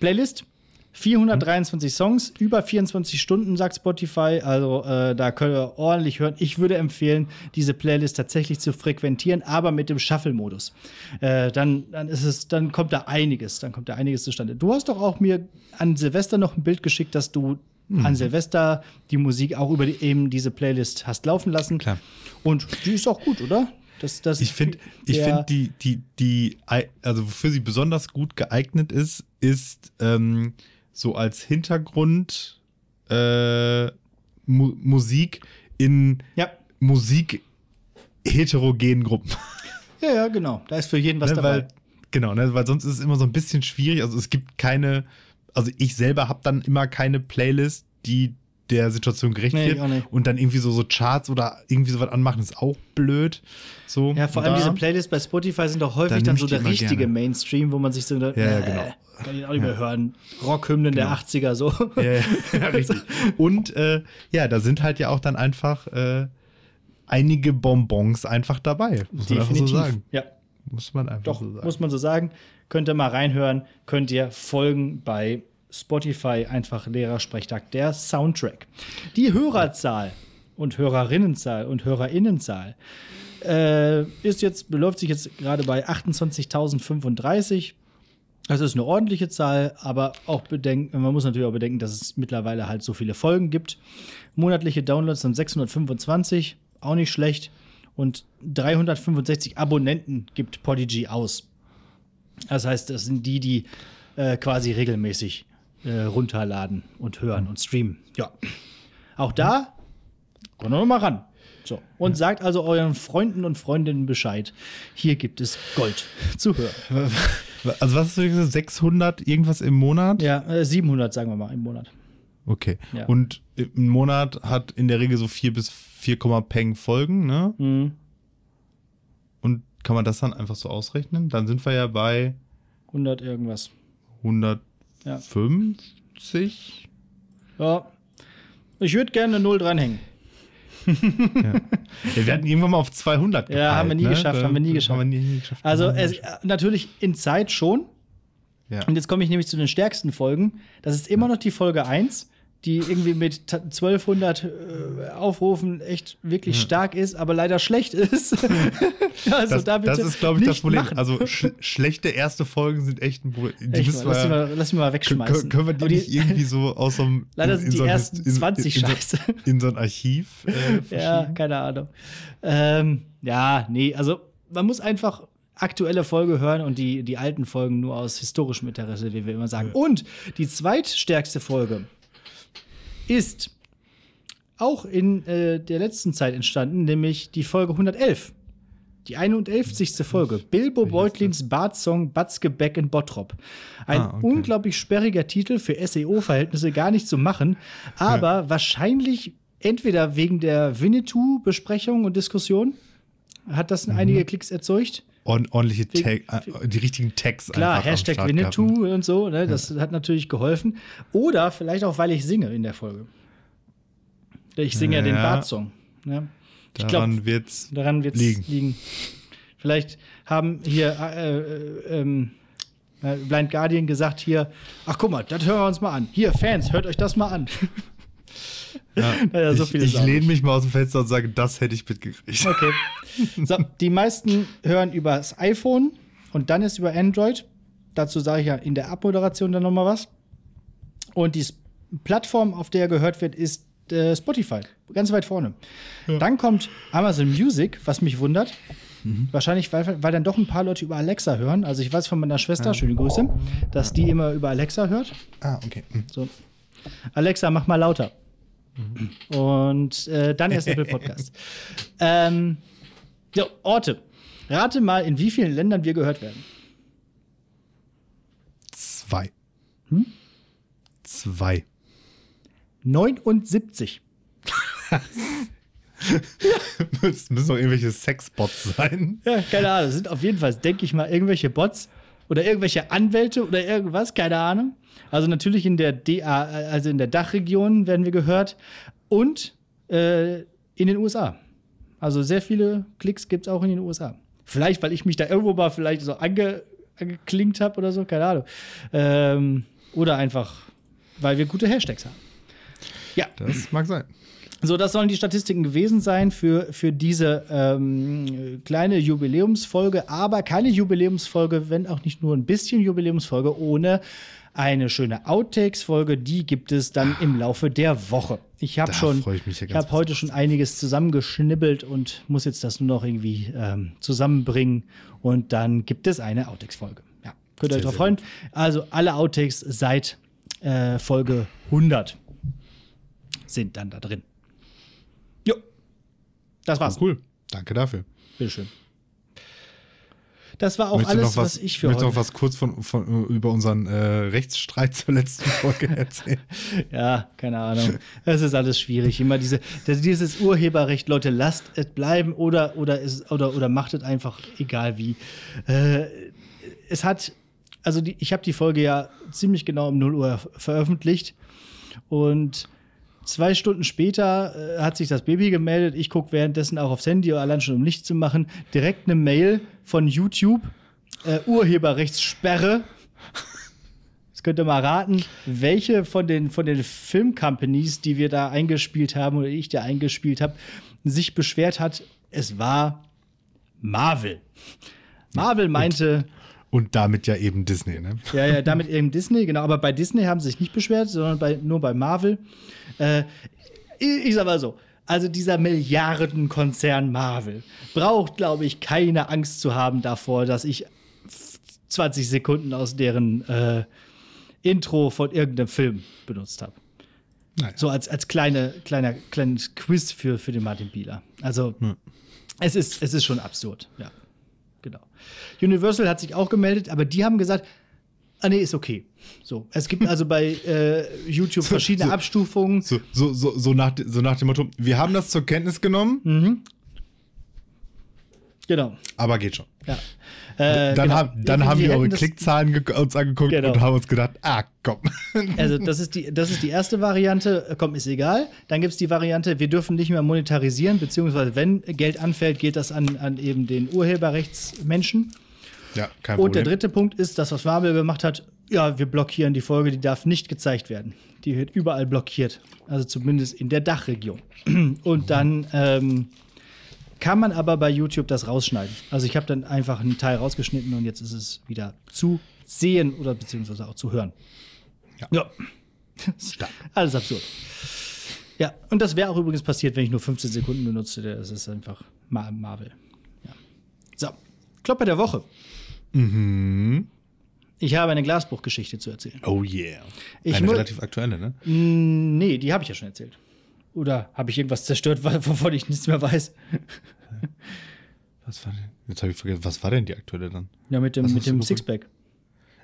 Playlist. 423 Songs, über 24 Stunden, sagt Spotify. Also äh, da könnt ihr ordentlich hören. Ich würde empfehlen, diese Playlist tatsächlich zu frequentieren, aber mit dem Shuffle-Modus. Äh, dann, dann ist es, dann kommt da einiges, dann kommt da einiges zustande. Du hast doch auch mir an Silvester noch ein Bild geschickt, dass du Mhm. an Silvester die Musik auch über die, eben diese Playlist hast laufen lassen. Klar. Und die ist auch gut, oder? Das, das Ich finde, ich finde die, die, die, also wofür sie besonders gut geeignet ist, ist ähm, so als Hintergrund äh, Mu Musik in Ja. Musik heterogenen Gruppen. ja, ja, genau. Da ist für jeden was Ne, dabei. weil, genau, ne, weil sonst ist es immer so ein bisschen schwierig. Also es gibt keine, also ich selber habe dann immer keine Playlist, die der Situation gerecht Nee, wird. Und dann irgendwie so, so Charts oder irgendwie sowas anmachen, ist auch blöd. So, Ja, vor allem da- diese Playlists bei Spotify sind doch häufig Da dann so der richtige gerne. Mainstream, wo man sich so, ja, ja, genau. kann ich auch nicht mehr hören. Rockhymnen der 80er so. [LAUGHS] Ja, ja, [LAUGHS] ja, richtig. Und äh, ja, da sind halt ja auch dann einfach äh, einige Bonbons einfach dabei. Muss man einfach so sagen. Ja, Muss man einfach doch, so sagen. muss man so sagen. Könnt ihr mal reinhören, könnt ihr folgen bei Spotify, einfach Lehrersprechtag, der Soundtrack. Die Hörerzahl und Hörerinnenzahl und Hörerinnenzahl Äh, ist jetzt, beläuft sich jetzt gerade bei 28.035. Das ist eine ordentliche Zahl, aber auch bedenken, man muss natürlich auch bedenken, dass es mittlerweile halt so viele Folgen gibt. Monatliche Downloads sind 625, auch nicht schlecht. Und 365 Abonnenten gibt Podigy aus. Das heißt, das sind die, die äh, quasi regelmäßig äh, runterladen und hören und streamen. Ja. Auch da, kommt noch mal ran. So. Und sagt also euren Freunden und Freundinnen Bescheid. Hier gibt es Gold zu hören. [LAUGHS] Also was du gesagt? 600 irgendwas im Monat? Ja, äh, 700 sagen wir mal im Monat. Okay. Ja. Und ein Monat hat in der Regel so 4 bis 4, Peng Folgen, ne? Mhm. Und kann man das dann einfach so ausrechnen? Dann sind wir ja bei 100 irgendwas. 150. Ja. Ich würde gerne eine Null dranhängen. [LAUGHS] Ja. wir werden irgendwann mal auf 200 Ja, gepeilt, haben wir nie ne? geschafft, Da- haben wir nie Haben geschafft. wir nie, geschafft. Also Haben wir nie es, geschafft. natürlich in Zeit schon. ja. Und jetzt komme ich nämlich zu den stärksten Folgen. Das ist immer noch die Folge 1, die irgendwie mit ta- 1200 äh, Aufrufen echt wirklich stark ist, aber leider schlecht ist. [LAUGHS] also das, da bitte das ist, glaube ich, das Problem. machen. Also [LAUGHS] sch schlechte erste Folgen sind echt ein Problem. Die Echt müssen mal, lass, die wir, mal, lass die mal können, wegschmeißen. können wir die, Aber nicht irgendwie so aus so einem [LAUGHS] Leider in- sind in die so ersten in- 20 in, in, scheiße. So, in so ein Archiv äh, Ja, keine Ahnung. Ähm, ja, nee, also man muss einfach aktuelle Folge hören und die, die alten Folgen nur aus historischem Interesse, wie wir immer sagen. Und die zweitstärkste Folge ist auch in äh, der letzten Zeit entstanden, nämlich die Folge 111. Die 51. Folge. Bilbo Beutlins Bart-Song Batzke Beck in Bottrop. Ein Ah, okay. unglaublich sperriger Titel für SEO-Verhältnisse gar nicht zu machen, aber wahrscheinlich entweder wegen der Winnetou-Besprechung und Diskussion hat das Mhm. einige Klicks erzeugt. Ord ordentliche Tag, äh, die richtigen Tags Klar, einfach am Hashtag gehabt. Winnetou und so, ne, das hat natürlich geholfen. Oder vielleicht auch, weil ich singe in der Folge. Ich singe ja, den Ja. Bart-Song. Ne? Ich Daran glaube, wird's daran wird es liegen. liegen. Vielleicht haben hier äh, äh, ähm, äh, Blind Guardian gesagt hier, ach guck mal, das hören wir uns mal an. Hier, Fans, hört euch das mal an. Ja, [LAUGHS] Naja, so ich ich lehne mich mal aus dem Fenster und sage, das hätte ich mitgekriegt. Okay. So, die meisten hören über das iPhone und dann ist über Android. Dazu sage ich ja in der Abmoderation dann nochmal was. Und die Plattform, auf der gehört wird, ist äh, Spotify. Ganz weit vorne. Dann kommt Amazon Music, was mich wundert. Wahrscheinlich, weil, weil dann doch ein paar Leute über Alexa hören. Also ich weiß von meiner Schwester, schöne Grüße, dass die immer über Alexa hört. Ah, okay. Hm. So. Alexa, mach mal lauter. Und äh, dann erst Apple Podcast. [LAUGHS] ähm, so, Orte. Rate mal, in wie vielen Ländern wir gehört werden. Zwei. Hm? Zwei. 79. Es [LAUGHS] müssen doch irgendwelche Sexbots sein. Ja, keine Ahnung. Das sind auf jeden Fall, denke ich mal, irgendwelche Bots oder irgendwelche Anwälte oder irgendwas, keine Ahnung. Also natürlich in der DA, also in der Dachregion werden wir gehört und äh, in den USA. Also sehr viele Klicks gibt es auch in den USA. Vielleicht, weil ich mich da irgendwo mal vielleicht so ange, angeklinkt habe oder so, keine Ahnung. Ähm, oder einfach, weil wir gute Hashtags haben. Ja. Das mag sein. So, das sollen die Statistiken gewesen sein für, für diese ähm, kleine Jubiläumsfolge, aber keine Jubiläumsfolge, wenn auch nicht nur ein bisschen Jubiläumsfolge, ohne eine schöne Outtakes-Folge. Die gibt es dann im Laufe der Woche. Ich habe schon, ich ja ich habe heute schon einiges zusammengeschnibbelt und muss jetzt das nur noch irgendwie ähm, zusammenbringen. Und dann gibt es eine Outtakes-Folge. Ja, könnt ihr euch sehr freuen. Also alle Outtakes seit äh, Folge 100 sind dann da drin. Das war's. Cool. Danke dafür. Bitteschön. Das war auch Möchtest alles, noch was, ich für möchtest heute. noch was kurz von, von, über unseren äh, Rechtsstreit zur letzten Folge [LAUGHS] erzählen? Ja, keine Ahnung. Es ist alles schwierig. Immer diese, dieses Urheberrecht, Leute, lasst es bleiben oder, oder, es, oder, oder macht es einfach egal wie. Äh, es hat, also die, ich habe die Folge ja ziemlich genau um 0 Uhr veröffentlicht und zwei Stunden später äh, hat sich das Baby gemeldet. Ich gucke währenddessen auch aufs Handy, allein schon um Licht zu machen. Direkt eine Mail von YouTube, äh, Urheberrechtssperre. Jetzt könnt ihr mal raten, welche von den, von den Filmcompanies, die wir da eingespielt haben oder ich da eingespielt habe, sich beschwert hat. Es war Marvel. Marvel meinte. Und damit ja eben Disney, ne? Ja, ja, damit eben Disney, genau. Aber bei Disney haben sie sich nicht beschwert, sondern bei, nur bei Marvel. Äh, ich, ich sag mal so. Also dieser Milliardenkonzern Marvel braucht, glaube ich, keine Angst zu haben davor, dass ich 20 Sekunden aus deren äh, Intro von irgendeinem Film benutzt habe. Naja. So als, als kleine, kleiner, kleines Quiz für, für den Martin Bieler. Also hm. es, ist, es ist schon absurd, ja. Genau. Universal hat sich auch gemeldet, aber die haben gesagt, ah nee, ist okay. So, es gibt also bei [LAUGHS] äh, YouTube verschiedene so, Abstufungen. So, so, so, so, nach, so nach dem Motto, wir haben das zur Kenntnis genommen. Mhm. Genau. Aber geht schon. Ja. Äh, dann, genau. haben, dann haben wir eure Klickzahlen uns angeguckt genau. und haben uns gedacht, ah, komm. [LAUGHS] Also, das ist die, das ist die erste Variante, äh, komm, ist egal. Dann gibt es die Variante, wir dürfen nicht mehr monetarisieren, beziehungsweise wenn Geld anfällt, geht das an, an eben den Urheberrechtsmenschen. Ja, kein Problem. Und der dritte Punkt ist, das, was Marvel gemacht hat, ja, wir blockieren die Folge, die darf nicht gezeigt werden. Die wird überall blockiert. Also zumindest in der Dachregion. [CLEARS THROAT] Und dann ähm, kann man aber bei YouTube das rausschneiden. Also ich habe dann einfach einen Teil rausgeschnitten und jetzt ist es wieder zu sehen oder beziehungsweise auch zu hören. Ja. ja. [LAUGHS] Stark. Alles absurd. Ja, und das wäre auch übrigens passiert, wenn ich nur 15 Sekunden benutze. Das ist einfach Marvel. Ja. So, Kloppe der Woche. Mhm. Ich habe eine Glasbruchgeschichte zu erzählen. Oh yeah. Ich eine relativ aktuelle, ne? Nee, die habe ich ja schon erzählt. Oder habe ich irgendwas zerstört, wovon ich nichts mehr weiß? Was war denn? Jetzt habe ich vergessen, was war denn die aktuelle dann? Ja, mit dem, mit dem Sixpack.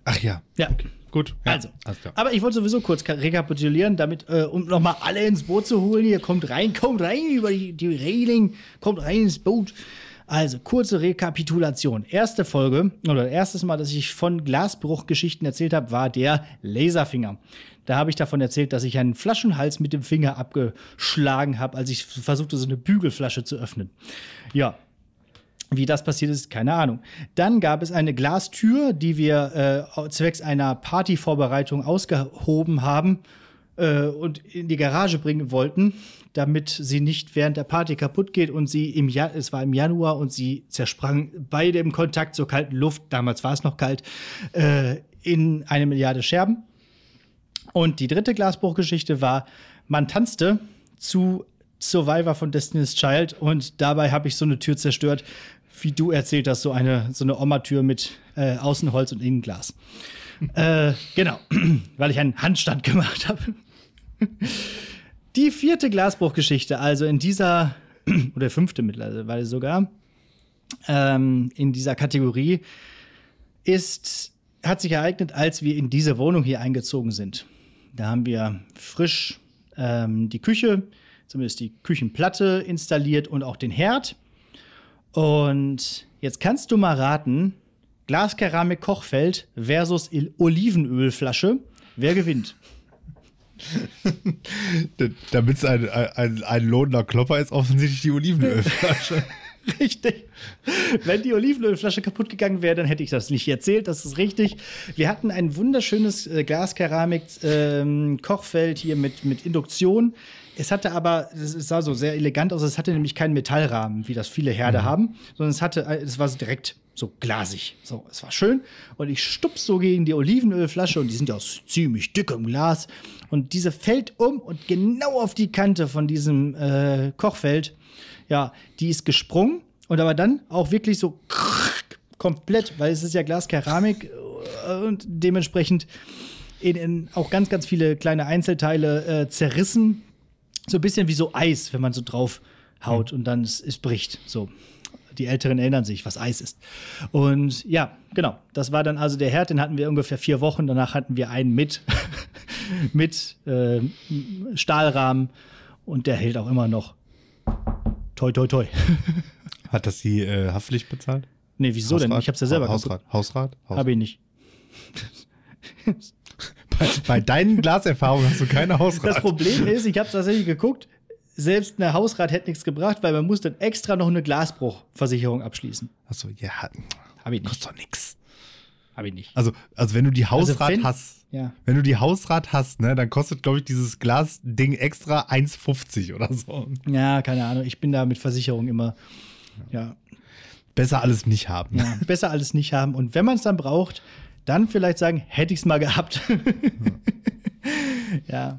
Ach ja. Ja. Okay. Gut. Ja, also. Aber ich wollte sowieso kurz rekapitulieren, damit, äh, um nochmal alle ins Boot zu holen. Hier kommt rein, kommt rein über die, die Reling, kommt rein ins Boot. Also, kurze Rekapitulation. Erste Folge, oder erstes Mal, dass ich von Glasbruchgeschichten erzählt habe, war der Laserfinger. Da habe ich davon erzählt, dass ich einen Flaschenhals mit dem Finger abgeschlagen habe, als ich versuchte, so eine Bügelflasche zu öffnen. Ja, wie das passiert ist, keine Ahnung. Dann gab es eine Glastür, die wir äh, zwecks einer Partyvorbereitung ausgehoben haben äh, und in die Garage bringen wollten, damit sie nicht während der Party kaputt geht und sie im Jahr, es war im Januar und sie zersprang bei dem Kontakt zur kalten Luft, damals war es noch kalt, äh, in eine Milliarde Scherben. Und die dritte Glasbruchgeschichte war, man tanzte zu Survivor von Destiny's Child und dabei habe ich so eine Tür zerstört, wie du erzählt hast, so eine, so eine Oma-Tür mit äh, Außenholz und Innenglas. äh, genau, [CLEARS THROAT] weil ich einen Handstand gemacht habe. [LAUGHS] Die vierte Glasbruchgeschichte, also in dieser, [CLEARS THROAT] oder fünfte mittlerweile sogar, ähm, in dieser Kategorie, ist, hat sich ereignet, als wir in diese Wohnung hier eingezogen sind. Da haben wir frisch ähm, die Küche, zumindest die Küchenplatte installiert und auch den Herd. Und jetzt kannst du mal raten, Glaskeramik Kochfeld versus Olivenölflasche. Wer gewinnt? Damit es ein, ein, ein lohnender Klopper ist, offensichtlich die Olivenölflasche. [LAUGHS] Richtig. Wenn die Olivenölflasche kaputt gegangen wäre, dann hätte ich das nicht erzählt. Das ist richtig. Wir hatten ein wunderschönes äh, Glaskeramik-Kochfeld ähm, hier mit, mit Induktion. Es hatte aber, es sah so sehr elegant aus, es hatte nämlich keinen Metallrahmen, wie das viele Herde mhm. haben, sondern es hatte, es war direkt so glasig. So, es war schön. Und ich stups so gegen die Olivenölflasche und die sind ja aus ziemlich dickem Glas. Und diese fällt um und genau auf die Kante von diesem äh, Kochfeld ja, die ist gesprungen und aber dann auch wirklich so komplett, weil es ist ja Glaskeramik äh, und dementsprechend in, in auch ganz, ganz viele kleine Einzelteile äh, zerrissen. So ein bisschen wie so Eis, wenn man so drauf haut mhm. und dann es, es bricht. So. Die Älteren erinnern sich, was Eis ist. Und ja, genau. Das war dann also der Herd, den hatten wir ungefähr vier Wochen. Danach hatten wir einen mit, [LAUGHS] mit äh, Stahlrahmen und der hält auch immer noch. Toi, toi, toi. [LAUGHS] Hat das die äh, Haftpflicht bezahlt? Nee, wieso Hausrat? denn? Ich hab's ja selber Hausrat. Hausrat? Hausrat? Hab ich nicht. [LAUGHS] bei, bei, deinen Glaserfahrungen hast du keine Hausrat. Das Problem ist, ich habe tatsächlich geguckt, selbst eine Hausrat hätte nichts gebracht, weil man muss dann extra noch eine Glasbruchversicherung abschließen. Achso, ja. Hab ich nicht. Kostet doch nix. Hab ich nicht. Also, also wenn du die also Hausrat also wenn, hast, ja. Wenn du die Hausrat hast, ne, dann kostet, glaube ich, dieses Glasding extra 1,50 oder so. Ja, keine Ahnung. Ich bin da mit Versicherung immer. Ja. Besser alles nicht haben. Ja, besser alles nicht haben. Und wenn man es dann braucht, dann vielleicht sagen, hätte ich es mal gehabt. [LAUGHS] ja.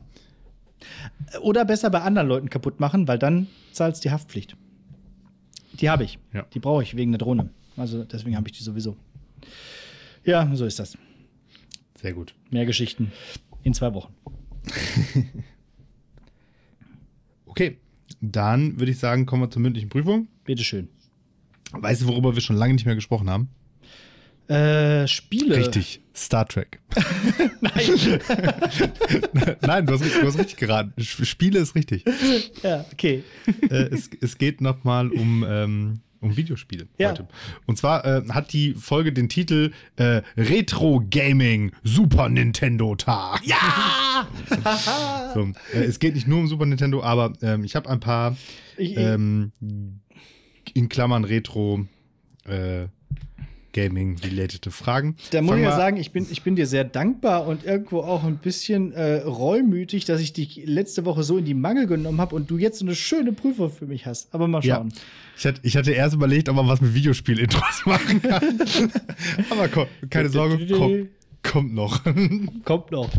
Oder besser bei anderen Leuten kaputt machen, weil dann zahlst die Haftpflicht. Die habe ich. Ja. Die brauche ich wegen der Drohne. Also deswegen habe ich die sowieso. Ja, so ist das. Sehr gut. Mehr Geschichten in zwei Wochen. [LAUGHS] Okay, dann würde ich sagen, kommen wir zur mündlichen Prüfung. Bitteschön. Weißt du, worüber wir schon lange nicht mehr gesprochen haben? Äh, Spiele. Richtig, Star Trek. [LAUGHS] Nein. [LAUGHS] Nein, du hast, richtig- du hast richtig geraten. Spiele ist richtig. ja, okay. äh, es, es geht nochmal um, ähm, um Videospiele Ja. heute. Und zwar äh, hat die Folge den Titel äh, Retro Gaming Super Nintendo Tag. Ja! [LAUGHS] so, äh, es geht nicht nur um Super Nintendo, aber ähm, ich habe ein paar ähm, in Klammern Retro Gaming-related Fragen. Da muss Fangen ich ja sagen, ich bin, ich bin dir sehr dankbar und irgendwo auch ein bisschen äh, reumütig, dass ich dich letzte Woche so in die Mangel genommen habe und du jetzt so eine schöne Prüfung für mich hast. Aber mal Ja. schauen. Ich hatte, ich hatte erst überlegt, ob man was mit Videospiel-Intros [LAUGHS] machen kann. [LAUGHS] Aber komm, keine Sorge, kommt, kommt noch. [LAUGHS] Kommt noch.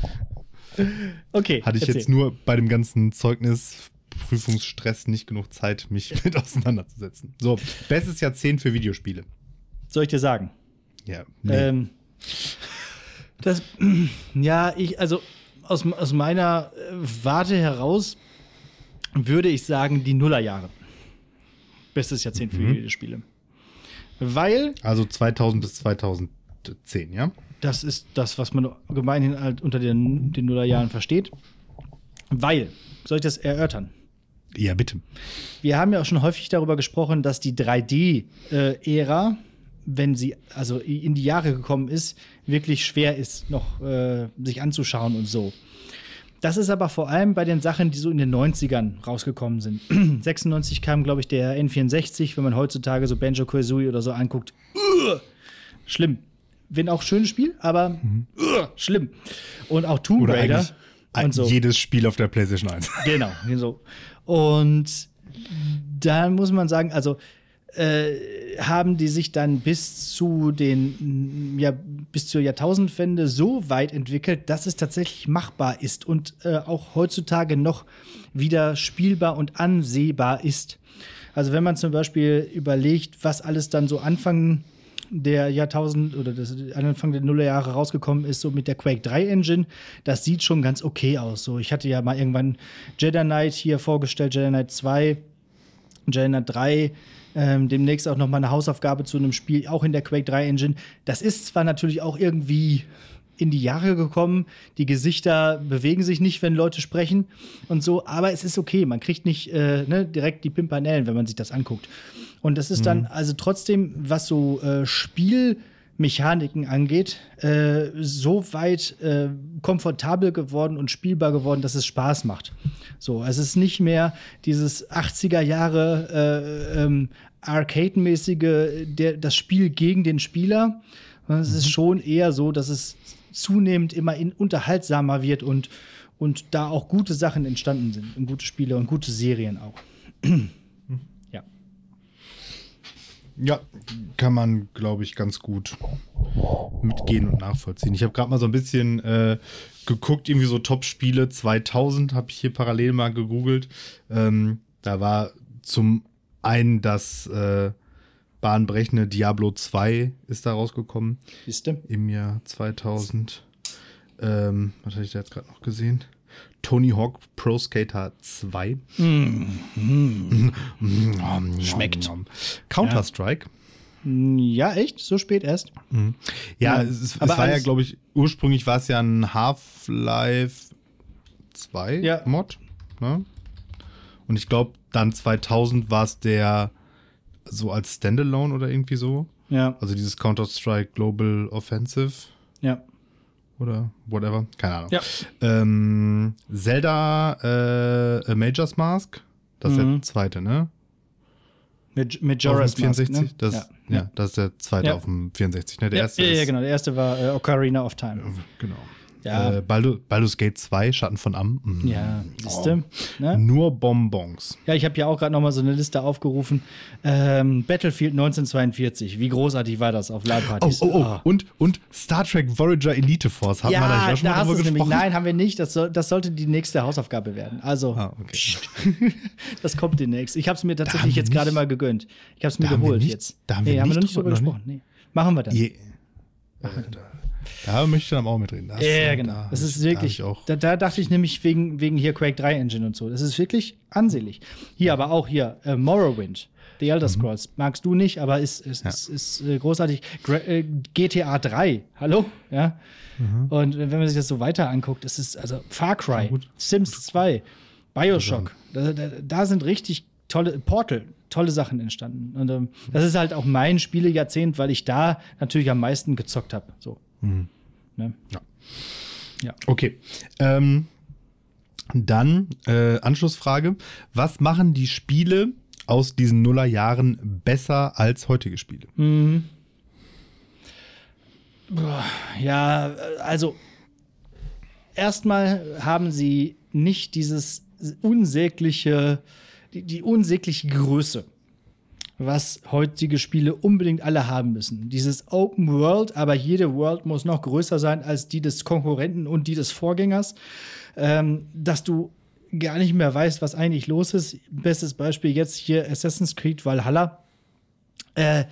Okay. Hatte ich erzähl. jetzt nur bei dem ganzen Zeugnis Prüfungsstress nicht genug Zeit, mich mit auseinanderzusetzen. So, bestes Jahrzehnt für Videospiele. Soll ich dir sagen? Ja, Ähm, das, [CLEARS THROAT] ja, ich, also aus, aus meiner äh, Warte heraus würde ich sagen, die Nullerjahre. Bestes Jahrzehnt für Mhm. Videospiele. Weil also 2000 bis 2010, ja? Das ist das, was man gemeinhin halt unter den, den Nullerjahren versteht. Weil, soll ich das erörtern? Ja, bitte. Wir haben ja auch schon häufig darüber gesprochen, dass die 3D-Ära, wenn sie also in die Jahre gekommen ist, wirklich schwer ist, noch äh, sich anzuschauen und so. Das ist aber vor allem bei den Sachen, die so in den 90ern rausgekommen sind. [CLEARS THROAT] 96 kam, glaube ich, der N64, wenn man heutzutage so Banjo Kazooie oder so anguckt. Uah, schlimm. Wenn auch schönes Spiel, aber uah, schlimm. Und auch Tomb Oder Raider und so. jedes Spiel auf der PlayStation 1. Genau, so. Und da muss man sagen, also äh, haben die sich dann bis zu den, ja, bis zur Jahrtausendwende so weit entwickelt, dass es tatsächlich machbar ist und äh, auch heutzutage noch wieder spielbar und ansehbar ist. Also wenn man zum Beispiel überlegt, was alles dann so Anfang der Jahrtausend oder das Anfang der Nullerjahre rausgekommen ist, so mit der Quake 3 Engine, das sieht schon ganz okay aus. So, ich hatte ja mal irgendwann Jedi Knight hier vorgestellt, Jedi Knight 2, Jedi Knight 3, ähm, demnächst auch noch mal eine Hausaufgabe zu einem Spiel, auch in der Quake 3 Engine. Das ist zwar natürlich auch irgendwie in die Jahre gekommen, die Gesichter bewegen sich nicht, wenn Leute sprechen und so, aber es ist okay, man kriegt nicht äh, ne, direkt die Pimpanellen, wenn man sich das anguckt. Und das ist dann also trotzdem, was so äh, Spielmechaniken angeht, äh, so weit äh, komfortabel geworden und spielbar geworden, dass es Spaß macht. So, es ist nicht mehr dieses 80er Jahre äh, ähm, Arcade-mäßige, der- das Spiel gegen den Spieler. sondern Es ist schon eher so, dass es zunehmend immer in, unterhaltsamer wird und, und da auch gute Sachen entstanden sind und gute Spiele und gute Serien auch. Ja. Kann man, glaube ich, ganz gut mitgehen und nachvollziehen. Ich habe gerade mal so ein bisschen äh, geguckt, irgendwie so Top-Spiele 2000 habe ich hier parallel mal gegoogelt. Ähm, da war zum einen das äh, bahnbrechende Diablo 2 ist da rausgekommen du? im Jahr 2000. Ähm, was hatte ich da jetzt gerade noch gesehen? Tony Hawk Pro Skater 2. [LAUGHS] Schmeckt. Counter-Strike. Ja, echt? So spät erst? Ja, Ja, es, es war ja, glaube ich, ursprünglich war es ja ein Half-Life 2 Ja. Mod. Ne? Und ich glaube, dann 2000 war es der so als Standalone oder irgendwie so. Ja, Also dieses Counter-Strike Global Offensive ja. Oder whatever. Keine Ahnung. Ja. Ähm, Zelda äh, Majora's Mask. Das ist Mhm. der zweite, ne? Mit, mit Auf Joras dem 64. Mask, ne? das, ja. ja. das ist der zweite Ja. auf dem 64. Ne? Der ja, erste ja, ja, genau. Der erste war äh, Ocarina of Time. Genau. Ja. Äh, Baldur, Baldur's Gate 2, Schatten von Am. Mm. Ja, siehste, ne? Nur Bonbons. Ja, ich habe ja auch gerade noch mal so eine Liste aufgerufen. Ähm, Battlefield 1942. Wie großartig war das auf Oh, LAN-Partys? oh, oh. Ah. Und, und Star Trek Voyager Elite Force. Haben wir da Ja, nicht auch schon da mal hast es nämlich. gesprochen? Nein, haben wir nicht. Das, soll, das sollte die nächste Hausaufgabe werden. Also, Ah, okay. [LAUGHS] das kommt demnächst. Ich habe es mir tatsächlich wir jetzt gerade nicht- mal gegönnt. Ich habe es mir da haben wir geholt nicht- jetzt. da haben nee, wir haben wir noch nicht nicht drüber gesprochen. Nee. Machen wir dann. Je, da möchte ich dann auch mitreden. Das, Ja, genau. da Das ist da wirklich. Ich auch. Da, da dachte ich nämlich wegen, wegen hier Quake 3 Engine und so. Das ist wirklich ansehlich. Hier aber auch hier äh, Morrowind. The Elder Scrolls. Magst du nicht, aber ist, ist, Mhm. Ja. ist, ist äh, großartig. Gra äh, GTA 3. Hallo? Ja. Mhm. Und wenn man sich das so weiter anguckt, es ist also Far Cry, Sims 2, Bioshock. Da, da, da sind richtig tolle Portal, tolle Sachen entstanden. Und ähm, das ist halt auch mein Spielejahrzehnt, weil ich da natürlich am meisten gezockt habe. So. Mhm. Ne? Okay. Ähm, dann äh, Anschlussfrage. Was machen die Spiele aus diesen Nullerjahren besser als heutige Spiele? Mhm. Ja, also erstmal haben sie nicht dieses unsägliche, die, die unsägliche Größe, was heutige Spiele unbedingt alle haben müssen. Dieses Open World, aber jede World muss noch größer sein als die des Konkurrenten und die des Vorgängers, ähm, dass du gar nicht mehr weißt, was eigentlich los ist. Bestes Beispiel jetzt hier Assassin's Creed Valhalla. Äh,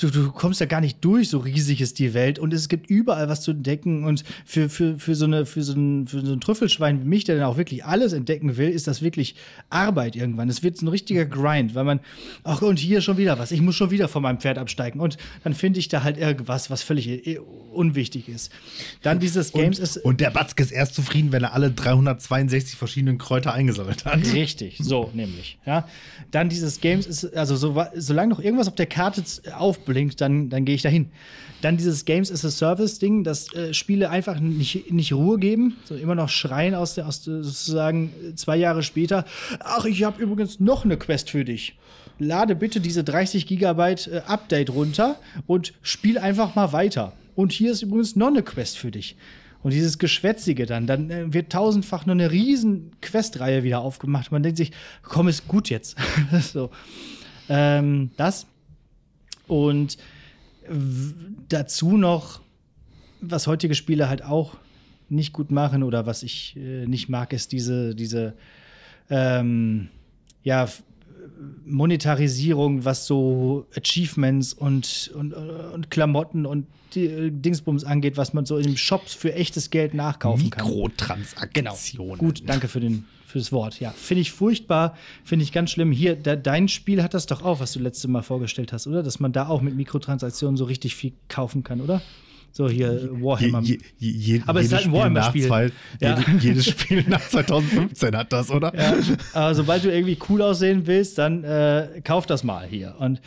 du, du kommst ja gar nicht durch, so riesig ist die Welt und es gibt überall was zu entdecken und für, für, für, so, eine, für, so, ein, für so ein Trüffelschwein wie mich, der dann auch wirklich alles entdecken will, ist das wirklich Arbeit irgendwann. Es wird so ein richtiger Grind, weil man, ach und hier schon wieder was, ich muss schon wieder von meinem Pferd absteigen und dann finde ich da halt irgendwas, was völlig äh, unwichtig ist. Dann dieses Games ist Und der Batzke ist erst zufrieden, wenn er alle 362 verschiedenen Kräuter eingesammelt hat. Richtig, so nämlich. Ja. Dann dieses Games ist, also so, solange noch irgendwas auf der Karte aufblinkt, dann, dann gehe ich dahin. Dann dieses Games as a Service-Ding, dass äh, Spiele einfach nicht, nicht Ruhe geben, so immer noch schreien aus, der, aus sozusagen zwei Jahre später. Ach, ich habe übrigens noch eine Quest für dich. Lade bitte diese 30 Gigabyte äh, Update runter und spiel einfach mal weiter. Und hier ist übrigens noch eine Quest für dich. Und dieses Geschwätzige dann, dann äh, wird tausendfach nur eine riesen Questreihe wieder aufgemacht. Man denkt sich, komm, ist gut jetzt. [LAUGHS] so. Ähm, das. Und dazu noch, was heutige Spiele halt auch nicht gut machen oder was ich äh, nicht mag, ist diese, diese ähm, ja, Monetarisierung, was so Achievements und, und, und Klamotten und äh, Dingsbums angeht, was man so im Shop für echtes Geld nachkaufen kann. Genau. Mikrotransaktionen. Gut, danke für den fürs Wort. Ja, finde ich furchtbar, finde ich ganz schlimm. Hier, da, dein Spiel hat das doch auch, was du letzte Mal vorgestellt hast, oder? Dass man da auch mit Mikrotransaktionen so richtig viel kaufen kann, oder? So hier Warhammer. je, je, je, Aber es ist halt ein Warhammer-Spiel. Ja. jede- Jedes Spiel nach 2015 hat das, oder? Ja, aber sobald du irgendwie cool aussehen willst, dann äh, kauf das mal hier. Und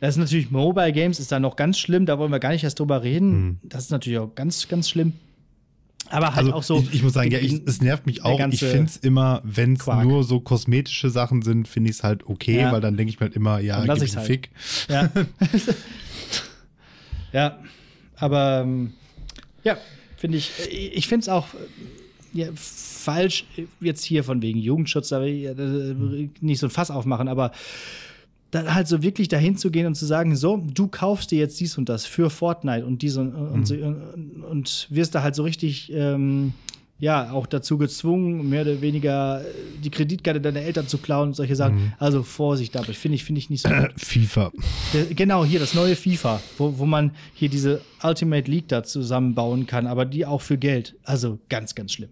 das ist natürlich Mobile Games, ist da noch ganz schlimm, da wollen wir gar nicht erst drüber reden. Das ist natürlich auch ganz, ganz schlimm. Aber halt Also auch so. ich, ich muss sagen, ja, ich, es nervt mich auch. Ich finde es immer, wenn es nur so kosmetische Sachen sind, finde ich es halt okay, Ja. weil dann denke ich mir halt immer, ja, gib einen halt. Fick. Ja. [LAUGHS] ja, aber ähm, ja, finde ich, ich finde es auch äh, ja, falsch, äh, jetzt hier von wegen Jugendschutz, da will ich, äh, nicht so ein Fass aufmachen, aber dann halt so wirklich dahin zu gehen und zu sagen, so, du kaufst dir jetzt dies und das für Fortnite und dies und, und, so, und, und wirst da halt so richtig, ähm, ja, auch dazu gezwungen, mehr oder weniger die Kreditkarte deiner Eltern zu klauen und solche Sachen. Also Vorsicht dabei, finde ich, finde ich nicht so gut. [COUGHS] FIFA. Genau, hier das neue FIFA, wo, wo man hier diese Ultimate League da zusammenbauen kann, aber die auch für Geld. Also ganz, ganz schlimm.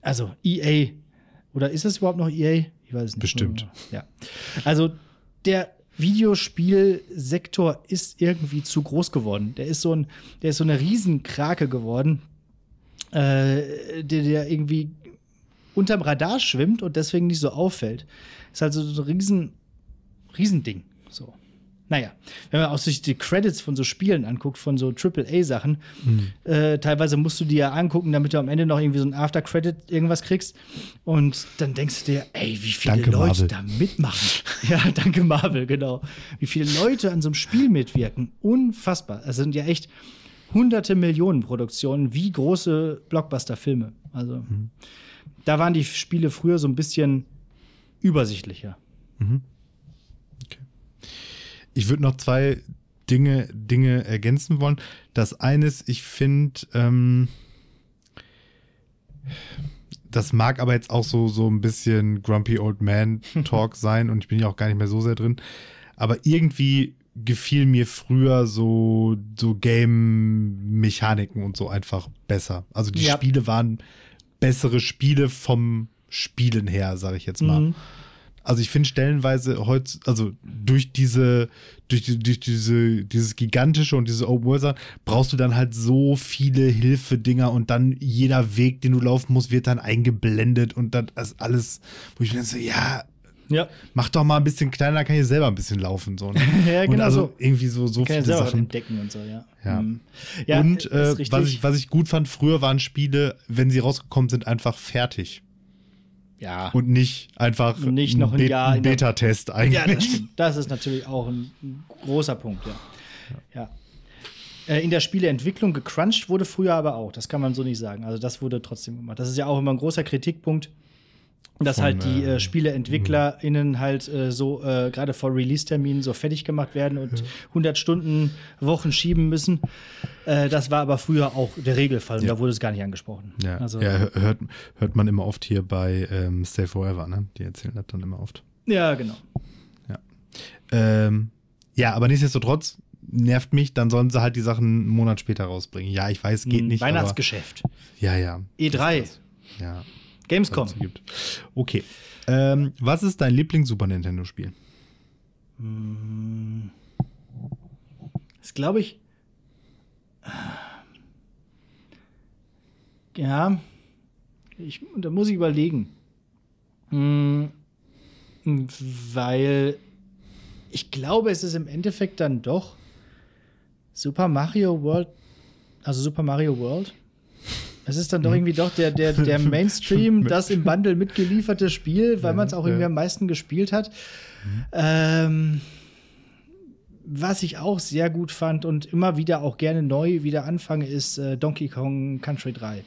Also EA, oder ist das überhaupt noch EA? Ich weiß es nicht. Bestimmt. Ja. Also der Videospielsektor ist irgendwie zu groß geworden. Der ist so, ein, der ist so eine Riesenkrake geworden, äh, der, der irgendwie unterm Radar schwimmt und deswegen nicht so auffällt. Ist halt so ein riesen, Riesending. So. Naja, wenn man auch sich die Credits von so Spielen anguckt, von so AAA-Sachen, äh, teilweise musst du die ja angucken, damit du am Ende noch irgendwie so ein After-Credit irgendwas kriegst. Und dann denkst du dir, ey, wie viele Danke, Leute Marvel. da mitmachen. [LAUGHS] ja, danke Marvel, genau. Wie viele Leute an so einem Spiel mitwirken. Unfassbar. Es sind ja echt hunderte Millionen Produktionen wie große Blockbuster-Filme. Also Mhm. da waren die Spiele früher so ein bisschen übersichtlicher. Ich würde noch zwei Dinge, Dinge ergänzen wollen. Das eine ist, ich finde, ähm, das mag aber jetzt auch so, so ein bisschen Grumpy Old Man [LAUGHS] Talk sein und ich bin ja auch gar nicht mehr so sehr drin. Aber irgendwie gefiel mir früher so, so Game-Mechaniken und so einfach besser. Also die Ja. Spiele waren bessere Spiele vom Spielen her, sage ich jetzt mal. Mhm. Also ich finde stellenweise heute, also durch diese, durch, durch diese, dieses gigantische und diese Open World brauchst du dann halt so viele Hilfedinger und dann jeder Weg, den du laufen musst, wird dann eingeblendet und dann ist alles, wo ich mir so, ja, Ja. mach doch mal ein bisschen kleiner, kann ich selber ein bisschen laufen. So, ne? [LAUGHS] Ja, und genau also so. irgendwie so, so Kann viele Sachen. entdecken und so, ja. Ja. Mhm. ja und äh, was, ich, was ich gut fand, früher waren Spiele, wenn sie rausgekommen sind, einfach fertig. Ja. Und nicht einfach nicht noch ein Be- Jahr in der- Beta-Test eigentlich. Ja, das stimmt. Das ist natürlich auch ein, ein großer Punkt, ja. ja. Äh, In der Spieleentwicklung gecrunched wurde früher aber auch. Das kann man so nicht sagen. Also das wurde trotzdem gemacht. Das ist ja auch immer ein großer Kritikpunkt, dass Von, halt die äh, äh, SpieleentwicklerInnen halt äh, so äh, gerade vor Release-Terminen so fertig gemacht werden und 100 Stunden Wochen schieben müssen. Äh, das war aber früher auch der Regelfall und Ja. da wurde es gar nicht angesprochen. Ja, also, ja hör- hört, hört man immer oft hier bei ähm, Stay Forever, ne? Die erzählen das dann immer oft. ja genau. Ähm, ja, aber nichtsdestotrotz nervt mich, dann sollen sie halt die Sachen einen Monat später rausbringen. Ja, ich weiß, geht nicht. Aber, Weihnachtsgeschäft. ja, ja. E3. Ja. Gamescom. Okay. Ähm, was ist dein Lieblings-Super Nintendo-Spiel? Das glaube ich. Ja, ich, da muss ich überlegen. Hm, weil ich glaube, es ist im Endeffekt dann doch Super Mario World, also Super Mario World. Es ist dann doch irgendwie doch der, der, der [LAUGHS] Mainstream, das im Bundle mitgelieferte Spiel, weil man es auch irgendwie ja. am meisten gespielt hat. Ähm, was ich auch sehr gut fand und immer wieder auch gerne neu wieder anfange, ist äh, Donkey Kong Country 3.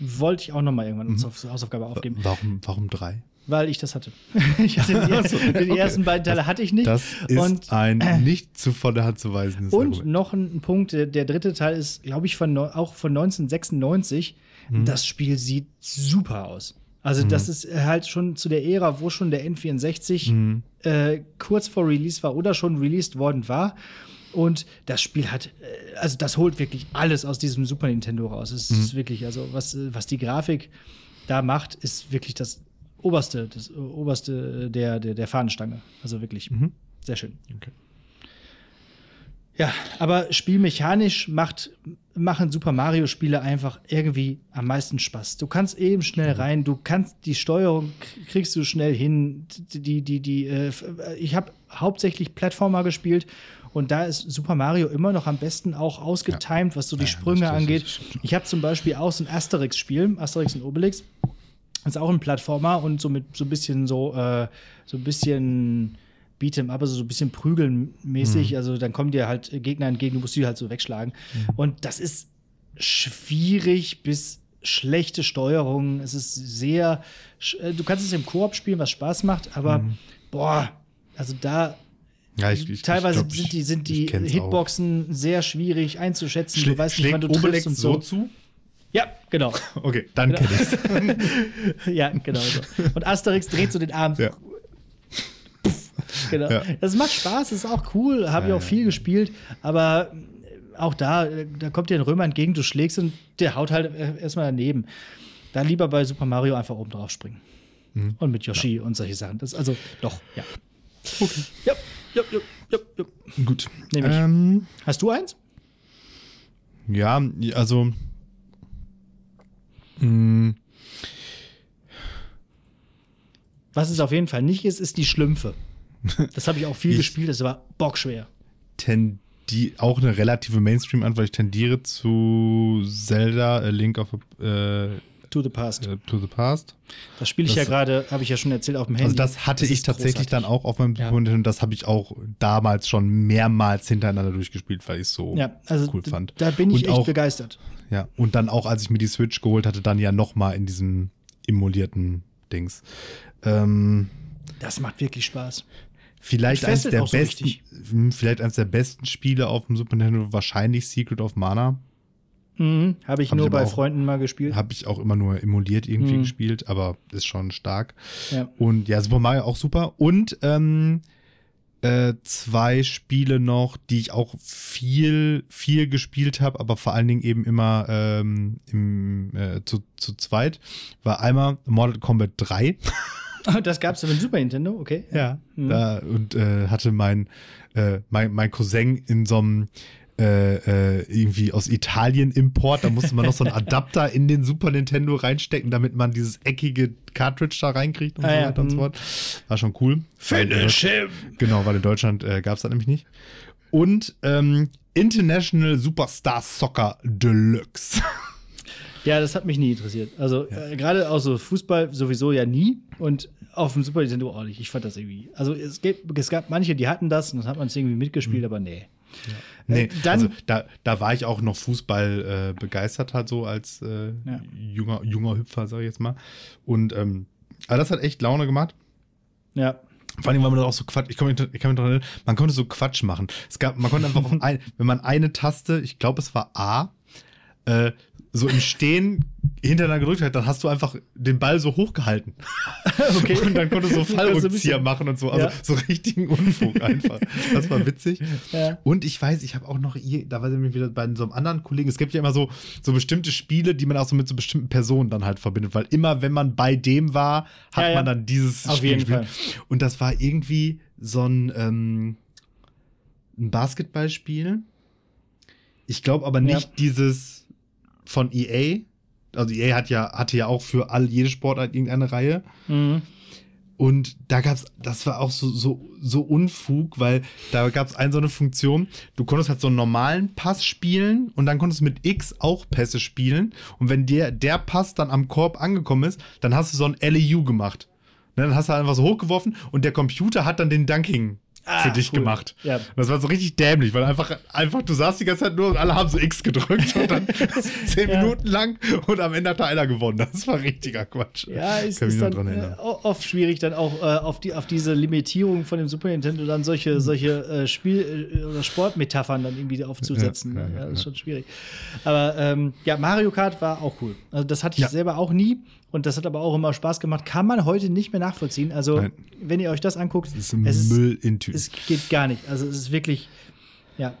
Wollte ich auch noch mal irgendwann Mhm. als Hausaufgabe aufgeben, Warum, warum drei? Weil ich das hatte. [LAUGHS] ich hatte die, Ach so, die okay. ersten beiden Teile hatte ich nicht. Das ist und ein [CLEARS THROAT] nicht zu von der Hand zu weisendes und Argument. noch ein, Punkt, der, der dritte Teil ist, glaube ich, von, auch von 1996. Mhm. Das Spiel sieht super aus. Also, das ist halt schon zu der Ära, wo schon der N64 Mhm. äh, kurz vor Release war oder schon released worden war. Und das Spiel hat, äh, also das holt wirklich alles aus diesem Super Nintendo raus. Es Mhm. ist wirklich, also was, äh, was die Grafik da macht, ist wirklich das oberste, das äh, oberste der, der, der Fahnenstange. Also wirklich Mhm. sehr schön. Okay. Ja, aber spielmechanisch macht, machen Super Mario-Spiele einfach irgendwie am meisten Spaß. Du kannst eben schnell rein, du kannst die Steuerung kriegst du schnell hin. Die, die, die, äh, f- ich habe hauptsächlich Plattformer gespielt und da ist Super Mario immer noch am besten auch ausgetimed, was so die Ja, ja, Sprünge angeht. Ich habe zum Beispiel auch so ein Asterix-Spiel, Asterix und Obelix. Das ist auch ein Plattformer und so mit so ein bisschen so, äh, so ein bisschen Beat'em up, also so ein bisschen prügelmäßig. Also dann kommen dir halt Gegner entgegen, du musst die halt so wegschlagen. Und das ist schwierig bis schlechte Steuerung. Es ist sehr, äh, du kannst es im Koop spielen, was Spaß macht, aber boah, also da Ja, ich, ich, teilweise ich glaub, sind die, sind die kenn's auch. Hitboxen sehr schwierig einzuschätzen. Schlä du weißt nicht, wann du Obelix triffst und so. zu? Ja, genau. [LAUGHS] Okay, dann Genau. kenn ich's. [LAUGHS] ja, genau so. Und Asterix dreht so den Arm. Ja. Genau. Ja. Das macht Spaß, ist auch cool, habe Ja, ich auch ja, viel ja. gespielt, aber äh, auch da, äh, da kommt dir ein Römer entgegen, du schlägst und der haut halt äh, erstmal daneben. Dann lieber bei Super Mario einfach oben drauf springen. Mhm. Und mit Yoshi und solche Sachen. Das, also, doch, ja. Okay. Ja, ja, ja, ja, ja. Gut. Ich. Ähm, Hast du eins? ja, also. Mh, Was es auf jeden Fall nicht ist, ist die Schlümpfe. [LAUGHS] Das habe ich auch viel Ich- gespielt, das war bockschwer. tendi auch eine relative Mainstream-Antwort. Ich tendiere zu Zelda, A Link of a, äh, to the Past. Äh, to the Past. Das spiele ich Das- ja gerade, habe ich ja schon erzählt, auf dem Handy. Also das hatte Das ich tatsächlich großartig. dann auch auf meinem Ja. Super Nintendo. Das habe ich auch damals schon mehrmals hintereinander durchgespielt, weil ich es so Ja, also cool fand. da bin ich Und echt auch, begeistert. Ja, und dann auch, als ich mir die Switch geholt hatte, dann ja noch mal in diesem emulierten Dings. Ähm, Das macht wirklich Spaß. vielleicht Und eines der so besten, richtig. vielleicht eines der besten Spiele auf dem Super Nintendo, wahrscheinlich Secret of Mana. Mhm. Habe ich Hab nur ich bei auch- Freunden mal gespielt. Habe ich auch immer nur emuliert irgendwie Mhm. gespielt, aber ist schon stark. Ja. Und ja, Super Mario auch super. Und ähm, äh, zwei Spiele noch, die ich auch viel, viel gespielt habe, aber vor allen Dingen eben immer ähm, im, äh, zu, zu zweit, war einmal Mortal Kombat 3. Das gab es auf dem Super Nintendo, okay. Mhm. Da, und äh, hatte mein, äh, mein, mein Cousin in so einem äh, äh, irgendwie aus Italien Import, da musste man noch so einen [LAUGHS] Adapter in den Super Nintendo reinstecken, damit man dieses eckige Cartridge da reinkriegt und Ah, so ja, weiter und so mhm. fort. War schon cool. Finish him! Genau, weil in Deutschland äh, gab es das nämlich nicht. Und ähm, International Superstar Soccer Deluxe. [LAUGHS] Ja, das hat mich nie interessiert. Also äh, gerade auch so Fußball sowieso ja nie und auf dem Super Nintendo auch nicht. Ich fand das irgendwie. Also es, gibt, es gab manche, die hatten das und dann hat man es irgendwie mitgespielt, aber nee. Nee, Äh, dann- also da, da war ich auch noch Fußball äh, begeistert halt so als äh, Ja. junger, junger Hüpfer, sag ich jetzt mal. Und ähm, aber das hat echt Laune gemacht. Ja. Vor allem, weil man da auch so Quatsch, ich, komm, ich kann mich daran erinnern, man konnte so Quatsch machen. Es gab, man konnte einfach, [LAUGHS] ein, wenn man eine Taste, ich glaube es war A, äh, so im Stehen hintereinander gedrückt hat, dann hast du einfach den Ball so hochgehalten. [LAUGHS] Okay. Und dann konntest du so [LAUGHS] So ein Fallrückzieher machen und so. Also Ja. so richtigen Unfug einfach. Das war witzig. [LAUGHS] Ja. Und ich weiß, ich habe auch noch, da war ich wieder bei so einem anderen Kollegen, es gibt ja immer so, so bestimmte Spiele, die man auch so mit so bestimmten Personen dann halt verbindet, weil immer, wenn man bei dem war, hat Ja, man dann dieses Auf Spiel jeden gespielt. Und das war irgendwie so ein, ähm, ein Basketballspiel. Ich glaube aber nicht dieses von EA. Also EA hat ja, hatte ja auch für all, jede Sportart irgendeine Reihe. Mhm. Und da gab's, das war auch so, so, so Unfug, weil da gab's eine so eine Funktion, du konntest halt so einen normalen Pass spielen und dann konntest du mit X auch Pässe spielen. Und wenn der, der Pass dann am Korb angekommen ist, dann hast du so ein LEU gemacht. Ne, Dann hast du einfach so hochgeworfen und der Computer hat dann den Dunking Ah, für dich cool. gemacht. Ja. Das war so richtig dämlich, weil einfach, einfach, du saßt die ganze Zeit nur und alle haben so X gedrückt und dann [LAUGHS] zehn Ja. Minuten lang und am Ende hat da einer gewonnen. Das war richtiger Quatsch. Ja, es Kann mich ist noch dann dran äh, oft schwierig, dann auch äh, auf, die, auf diese Limitierung von dem Super Nintendo dann solche, solche äh, Spiel- äh, oder Sportmetaphern dann irgendwie aufzusetzen. Ja, Ja, ja, ja, das ist schon schwierig. Aber ähm, ja, Mario Kart war auch cool. Also das hatte ich selber auch nie und das hat aber auch immer Spaß gemacht. Kann man heute nicht mehr nachvollziehen. Also, Nein. wenn ihr euch das anguckt, Das ist es, ist, Müll in Tüten. es geht gar nicht. Also, es ist wirklich, ja.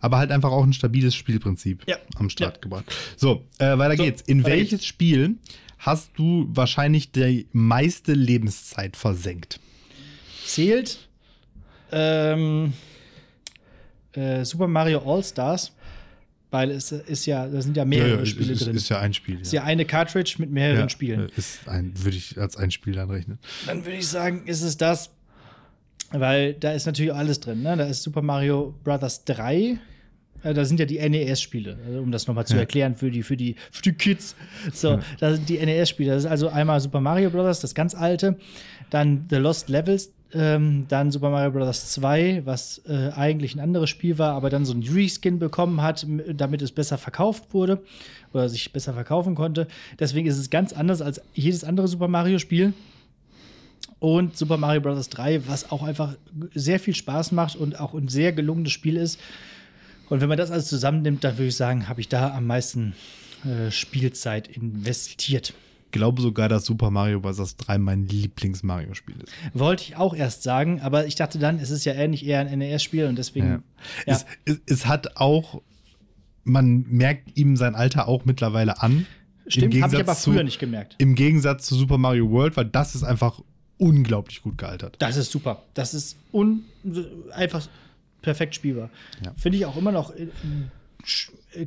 Aber halt einfach auch ein stabiles Spielprinzip Ja. am Start Ja. gebracht. So, äh, weiter So, geht's. In weiter welches Spiel hast du wahrscheinlich die meiste Lebenszeit versenkt? Zählt ähm, äh, Super Mario All-Stars, weil es ist ja, da sind ja mehrere Spiele ist, drin. ist ja ein Spiel. ist ja eine Cartridge mit mehreren Spielen. Ist ein, würde ich als ein Spiel dann rechnen. Dann würde ich sagen, ist es das, weil da ist natürlich alles drin. Ne? Da ist Super Mario Bros. 3. Äh, Da sind ja die NES-Spiele, also um das nochmal zu Ja. erklären für die, für die, für die Kids. So, Ja. da sind die NES-Spiele. Das ist also einmal Super Mario Bros., das ganz alte, dann The Lost Levels, ähm, dann Super Mario Bros. 2, was äh, eigentlich ein anderes Spiel war, aber dann so ein Reskin bekommen hat, damit es besser verkauft wurde oder sich besser verkaufen konnte. Deswegen ist es ganz anders als jedes andere Super Mario-Spiel und Super Mario Bros. 3, was auch einfach sehr viel Spaß macht und auch ein sehr gelungenes Spiel ist. Und wenn man das alles zusammennimmt, dann würde ich sagen, habe ich da am meisten äh, Spielzeit investiert. Ich glaube sogar, dass Super Mario Bros. 3 mein Lieblings-Mario-Spiel ist. Wollte ich auch erst sagen, aber ich dachte dann, es ist ja ähnlich eher ein NES-Spiel und deswegen. Ja. Es, es, es hat auch, man merkt ihm sein Alter auch mittlerweile an. Stimmt, Im habe ich aber Gegensatz zu- früher nicht gemerkt. Im Gegensatz zu Super Mario World, weil das ist einfach unglaublich gut gealtert. Das ist super. Das ist un einfach perfekt spielbar. Ja. Finde ich auch immer noch äh,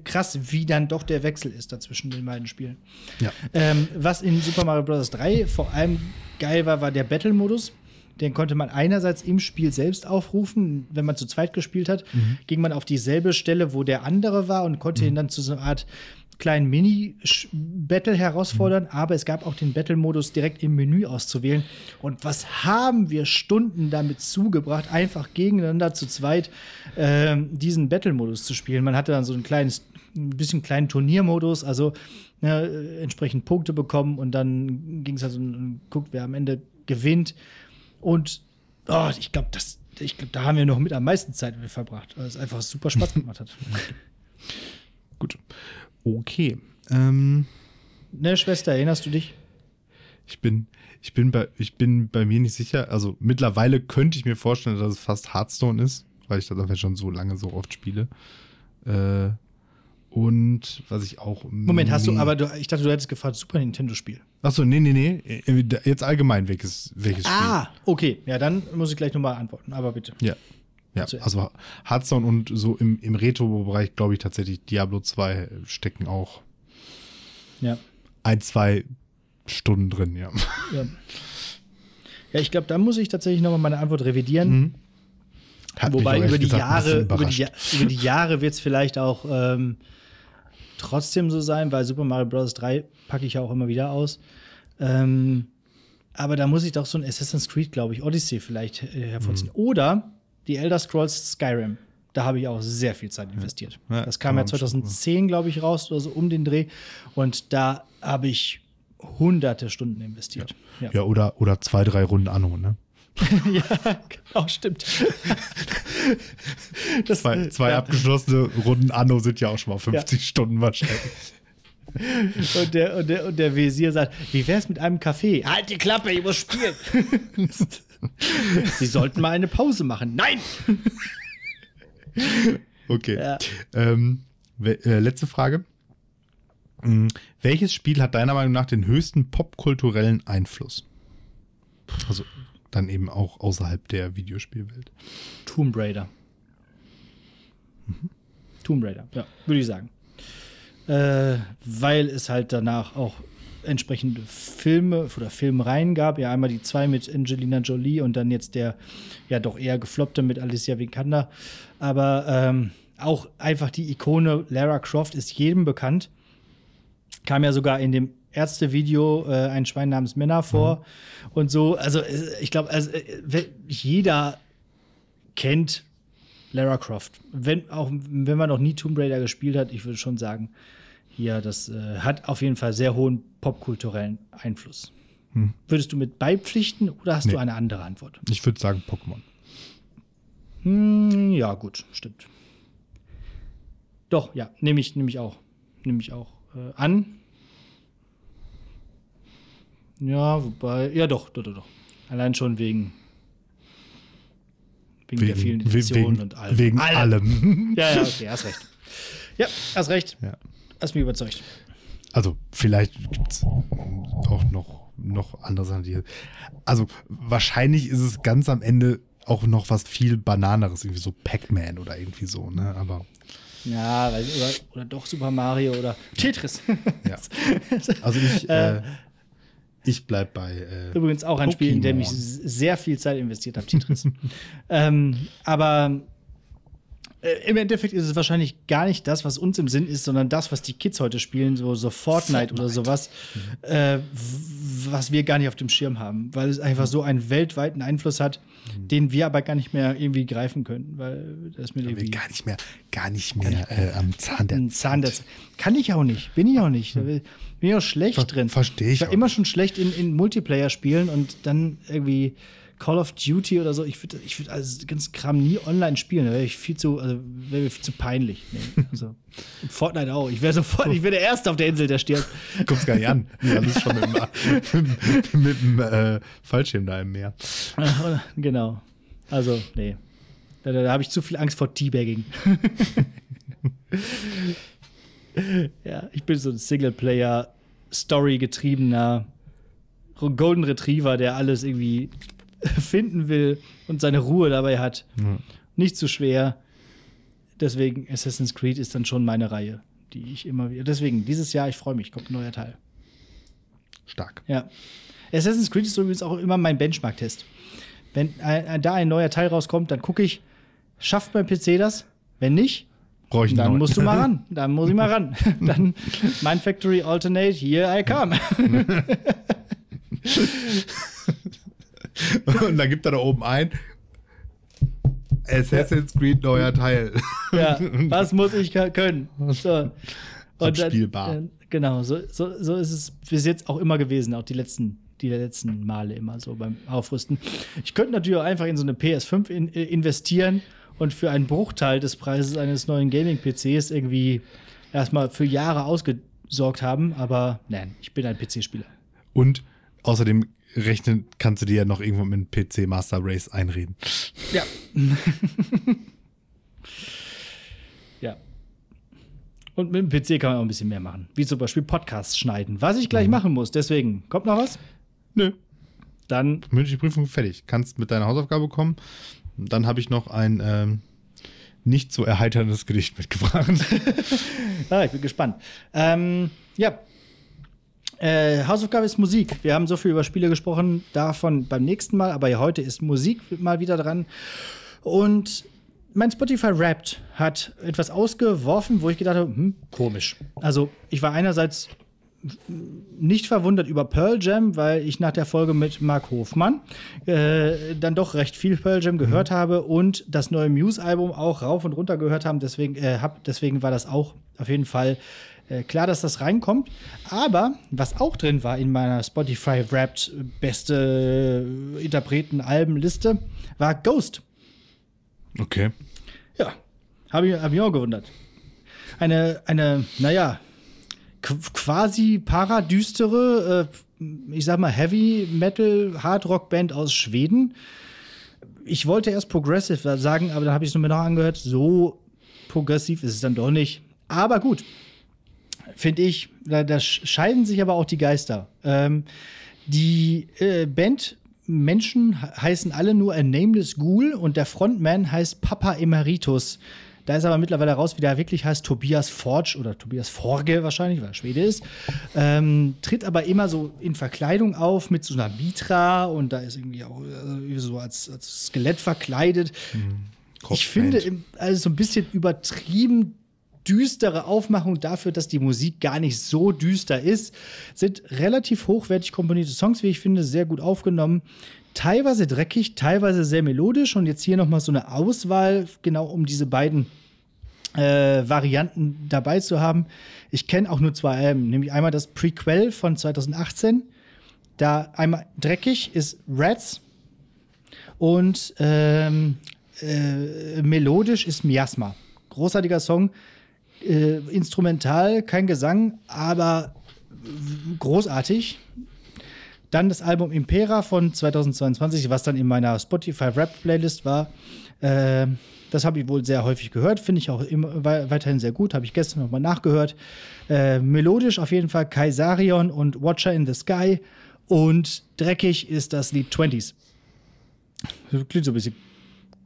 krass, wie dann doch der Wechsel ist dazwischen den beiden Spielen. Ja. Ähm, was in Super Mario Bros. 3 vor allem geil war, war der Battle-Modus. Den konnte man einerseits im Spiel selbst aufrufen. Wenn man zu zweit gespielt hat, ging man auf dieselbe Stelle, wo der andere war und konnte ihn dann zu so einer Art kleinen Mini-Battle herausfordern, aber es gab auch den Battle-Modus direkt im Menü auszuwählen. Und was haben wir Stunden damit zugebracht, einfach gegeneinander zu zweit ähm, diesen Battle-Modus zu spielen? Man hatte dann so ein kleines, ein bisschen kleinen Turniermodus, also ne, entsprechend Punkte bekommen und dann ging es also, guckt, wer am Ende gewinnt. Und oh, ich glaube, das, ich glaube, da haben wir noch mit am meisten Zeit verbracht, weil es einfach super Spaß [LAUGHS] gemacht hat. Gut. Okay. Ähm, ne, Schwester, erinnerst du dich? Ich bin, ich bin bei, ich bin bei mir nicht sicher. Also mittlerweile könnte ich mir vorstellen, dass es fast Hearthstone ist, weil ich das einfach schon so lange so oft spiele. Äh, und was ich auch. Moment, hast du, aber du, ich dachte, du hättest gefragt, Super Nintendo-Spiel. Achso, nee, nee, nee. Äh, jetzt allgemein, welches, welches Spiel. Ah, okay. Ja, dann muss ich gleich nochmal antworten, aber bitte. Ja. Ja, also Hearthstone und so im, im Retro-Bereich, glaube ich, tatsächlich Diablo 2 stecken auch ja. ein, zwei Stunden drin, ja. Ja, ja ich glaube, da muss ich tatsächlich nochmal meine Antwort revidieren. Mhm. Wobei über die, Jahre, über die, über die Jahre wird es vielleicht auch ähm, trotzdem so sein, weil Super Mario Bros. 3 packe ich ja auch immer wieder aus. Ähm, aber da muss ich doch so ein Assassin's Creed, glaube ich, Odyssey vielleicht äh, hervorziehen. Mhm. Oder die Elder Scrolls Skyrim. Da habe ich auch sehr viel Zeit investiert. Ja, das kam ja 2010, glaube ich, raus oder so um den Dreh. Und da habe ich hunderte Stunden investiert. Ja, ja. ja oder, oder zwei, drei Runden Anno, ne? [LAUGHS] ja, genau, stimmt. [LAUGHS] das, zwei zwei abgeschlossene Runden Anno sind ja auch schon mal 50 ja. Stunden wahrscheinlich. [LAUGHS] Und der, und, der, und der Visier sagt: Wie wär's mit einem Kaffee? Halt die Klappe, ich muss spielen. [LAUGHS] Sie sollten mal eine Pause machen. Nein! okay. Ja. Ähm, äh, letzte Frage. Hm, welches Spiel hat deiner Meinung nach den höchsten popkulturellen Einfluss? Also dann eben auch außerhalb der Videospielwelt. Tomb Raider. Mhm. Tomb Raider, ja, würde ich sagen. Äh, weil es halt danach auch entsprechende Filme oder Filmreihen gab. Ja, einmal die zwei mit Angelina Jolie und dann jetzt der ja doch eher gefloppte mit Alicia Vikander. Aber ähm, auch einfach die Ikone Lara Croft ist jedem bekannt. Kam ja sogar in dem Ärztevideo äh, ein Schwein namens Männer vor mhm. und so. Also äh, ich glaube, also, äh, jeder kennt Lara Croft. Wenn, auch wenn man noch nie Tomb Raider gespielt hat, ich würde schon sagen, hier, das äh, hat auf jeden Fall sehr hohen popkulturellen Einfluss. Hm. Würdest du mit beipflichten oder hast nee. du eine andere Antwort? Ich würde sagen Pokémon. Hm, ja, gut, stimmt. Doch, ja, nehme ich, nehm ich auch. Nehme ich auch äh, an. Ja, wobei, ja doch, doch, doch, doch. Allein schon wegen, wegen, wegen der vielen Editionen und allem. Wegen allem. allem. ja, ja, [LAUGHS] okay, hast recht. Ja, hast recht. Ja. Hast mich überzeugt. Also, vielleicht gibt es auch noch, noch andere Sachen. Die, also, wahrscheinlich ist es ganz am Ende auch noch was viel Bananeres, irgendwie so Pac-Man oder irgendwie so, ne? Aber. Ja, oder, oder doch Super Mario oder Tetris. [LAUGHS] ja. Also ich, äh, ich bleib bei. Äh, Übrigens auch ein Spiel, in dem ich sehr viel Zeit investiert habe, Tetris. [LAUGHS] ähm, aber äh, im Endeffekt ist es wahrscheinlich gar nicht das, was uns im Sinn ist, sondern das, was die Kids heute spielen, so, so Fortnite, Fortnite, oder sowas, mhm. äh, was wir gar nicht auf dem Schirm haben, weil es einfach mhm. so einen weltweiten Einfluss hat, mhm. den wir aber gar nicht mehr irgendwie greifen können, weil das mit irgendwie gar nicht mehr, gar nicht mehr äh, am Zahn der Zahn der Kann ich auch nicht, bin ich auch nicht. Bin ich auch schlecht Ver drin. Verstehe ich. Ich war immer schon schlecht in, in Multiplayer-Spielen und dann irgendwie Call of Duty oder so, ich würde ich würd also den ganzen Kram nie online spielen. Da wäre ich viel zu, also wäre mir viel zu peinlich. Nee, also, [LAUGHS] Fortnite auch. Ich wäre sofort, ich wäre der Erste auf der Insel, der stirbt. [LAUGHS] Kommst gar nicht an. [LAUGHS] Ja, das ist schon mit, mit, mit dem äh, Fallschirm da im Meer. Genau. Also, nee. Da, da, da habe ich zu viel Angst vor Teabagging. ja, ich bin so ein Singleplayer, Story-getriebener Golden Retriever, der alles irgendwie [LAUGHS] finden will und seine Ruhe dabei hat. Ja. Nicht zu schwer. Deswegen Assassin's Creed ist dann schon meine Reihe, die ich immer wieder. Deswegen, dieses Jahr, ich freue mich, kommt ein neuer Teil. Stark. Ja. Assassin's Creed ist übrigens auch immer mein Benchmark-Test. Wenn ein, da ein neuer Teil rauskommt, dann gucke ich, schafft mein PC das? Wenn nicht, brauche ich Dann einen musst du neuen. mal [LAUGHS] ran. Dann muss ich mal ran. [LAUGHS] Dann Mind Factory Alternate, here I come. [LAUGHS] Und dann gibt er da oben ein. Assassin's Creed neuer Teil. Ja, [LAUGHS] was muss ich können? So. Und dann- Abspielbar. äh, genau, so, so, so ist es bis jetzt auch immer gewesen, auch die letzten, die letzten Male immer so beim Aufrüsten. Ich könnte natürlich auch einfach in so eine PS5 in, äh, investieren und für einen Bruchteil des Preises eines neuen Gaming-PCs irgendwie erstmal für Jahre ausgesorgt haben, aber nein, ich bin ein PC-Spieler. Und außerdem rechnen kannst du dir ja noch irgendwo mit dem PC Master Race einreden. Ja. [LAUGHS] ja. Und mit dem PC kann man auch ein bisschen mehr machen. Wie zum Beispiel Podcasts schneiden. Was ich gleich machen muss. Deswegen, kommt noch was? Nö, Dann, mündliche Prüfung fertig. Kannst mit deiner Hausaufgabe kommen. Dann habe ich noch ein ähm, nicht so erheiterndes Gedicht mitgebracht. [LAUGHS] ah, ich bin gespannt. Ähm, ja. Äh, Hausaufgabe ist Musik. Wir haben so viel über Spiele gesprochen, davon beim nächsten Mal, aber heute ist Musik mal wieder dran. Und mein Spotify Wrapped hat etwas ausgeworfen, wo ich gedacht habe, hm, komisch. Also, ich war einerseits nicht verwundert über Pearl Jam, weil ich nach der Folge mit Mark Hofmann äh, dann doch recht viel Pearl Jam gehört habe und das neue Muse-Album auch rauf und runter gehört haben. Deswegen, äh, hab, deswegen war das auch auf jeden Fall äh, klar, dass das reinkommt. Aber was auch drin war in meiner Spotify Wrapped beste äh, Interpreten-Albenliste, war Ghost. Okay. Ja, habe ich, hab ich auch gewundert. Eine, eine, naja, qu- quasi paradüstere, äh, ich sag mal, Heavy Metal Hard Rock Band aus Schweden. Ich wollte erst Progressive sagen, aber dann habe ich es mir noch angehört. So progressiv ist es dann doch nicht. Aber gut, finde ich, da, da scheiden sich aber auch die Geister. Ähm, die äh, Band Menschen he- heißen alle nur A Nameless Ghoul und der Frontman heißt Papa Emeritus. Da ist aber mittlerweile raus, wie der wirklich heißt, Tobias Forge oder Tobias Forge wahrscheinlich, weil er Schwede ist. Ähm, tritt aber immer so in Verkleidung auf mit so einer Mitra und da ist irgendwie auch äh, so als, als Skelett verkleidet. Ich finde also so ein bisschen übertrieben düstere Aufmachung dafür, dass die Musik gar nicht so düster ist. Sind relativ hochwertig komponierte Songs, wie ich finde, sehr gut aufgenommen. Teilweise dreckig, teilweise sehr melodisch und jetzt hier noch mal so eine Auswahl, genau um diese beiden äh, Varianten dabei zu haben. Ich kenne auch nur zwei Alben, nämlich einmal das Prequel von 2018. Da einmal dreckig ist Rats und ähm, äh, melodisch ist Miasma. Großartiger Song, äh, instrumental, kein Gesang, aber großartig. Dann das Album Impera von 2022, was dann in meiner Spotify Rap Playlist war. Äh, das habe ich wohl sehr häufig gehört, finde ich auch immer wei- weiterhin sehr gut. Habe ich gestern nochmal nachgehört. Äh, melodisch auf jeden Fall Kaisarion und Watcher in the Sky. Und dreckig ist das Lied 20s. Das klingt so ein bisschen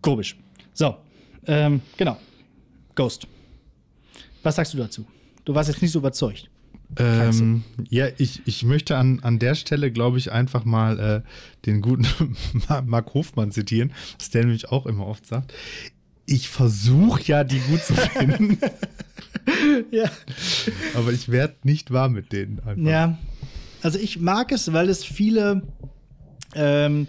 komisch. So, ähm, genau. Ghost. Was sagst du dazu? Du warst jetzt nicht so überzeugt. Ähm, ja, ich, ich möchte an, an der Stelle, glaube ich, einfach mal äh, den guten [LAUGHS] Mark Hofmann zitieren, was der nämlich auch immer oft sagt. Ich versuche ja, die gut zu finden, [LAUGHS] Ja. aber ich werde nicht wahr mit denen. Einfach. Ja, also ich mag es, weil es viele ähm,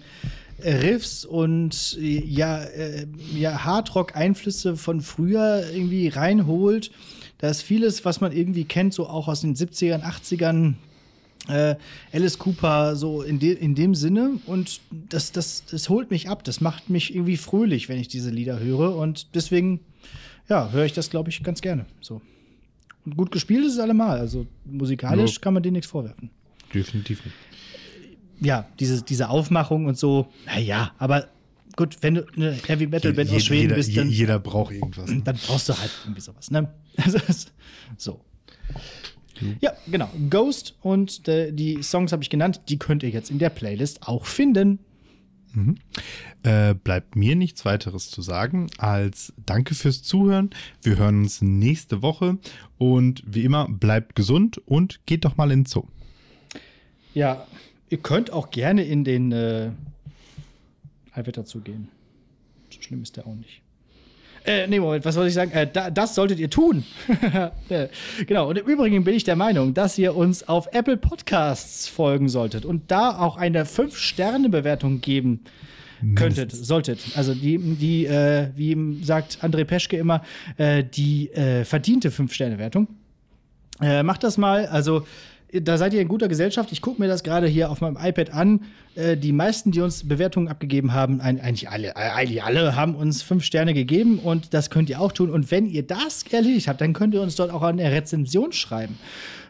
Riffs und äh, ja, äh, ja Hardrock-Einflüsse von früher irgendwie reinholt. Da ist vieles, was man irgendwie kennt, so auch aus den 70ern, 80ern. Äh, Alice Cooper, so in, de in dem Sinne. Und das, das, das holt mich ab. Das macht mich irgendwie fröhlich, wenn ich diese Lieder höre. Und deswegen, ja, höre ich das, glaube ich, ganz gerne. So. Und gut gespielt ist es allemal. Also musikalisch Ja. kann man denen nichts vorwerfen. Definitiv nicht. Ja, diese, diese Aufmachung und so, naja, aber gut, wenn du eine Heavy Metal Band Je- aus Schweden jeder, bist, dann, jeder braucht irgendwas. dann brauchst du halt irgendwie sowas, ne? [LAUGHS] Also, so. Ja, genau. Ghost und äh, die Songs habe ich genannt, die könnt ihr jetzt in der Playlist auch finden. Äh, bleibt mir nichts weiteres zu sagen als Danke fürs Zuhören. Wir hören uns nächste Woche und wie immer bleibt gesund und geht doch mal in den Zoo. Ja, ihr könnt auch gerne in den äh, Allwetter zugehen. So schlimm ist der auch nicht. Äh, nee, Moment, was soll ich sagen? Äh, da, das solltet ihr tun. [LAUGHS] genau. Und im Übrigen bin ich der Meinung, dass ihr uns auf Apple Podcasts folgen solltet und da auch eine 5-Sterne-Bewertung geben könntet, solltet. Also die, die äh, wie sagt André Peschke immer, äh, die äh, verdiente 5-Sterne-Wertung. Äh, macht das mal. Also da seid ihr in guter Gesellschaft. Ich gucke mir das gerade hier auf meinem iPad an. Äh, die meisten, die uns Bewertungen abgegeben haben, eigentlich alle, eigentlich alle haben uns fünf Sterne gegeben und das könnt ihr auch tun. Und wenn ihr das erledigt habt, dann könnt ihr uns dort auch eine Rezension schreiben.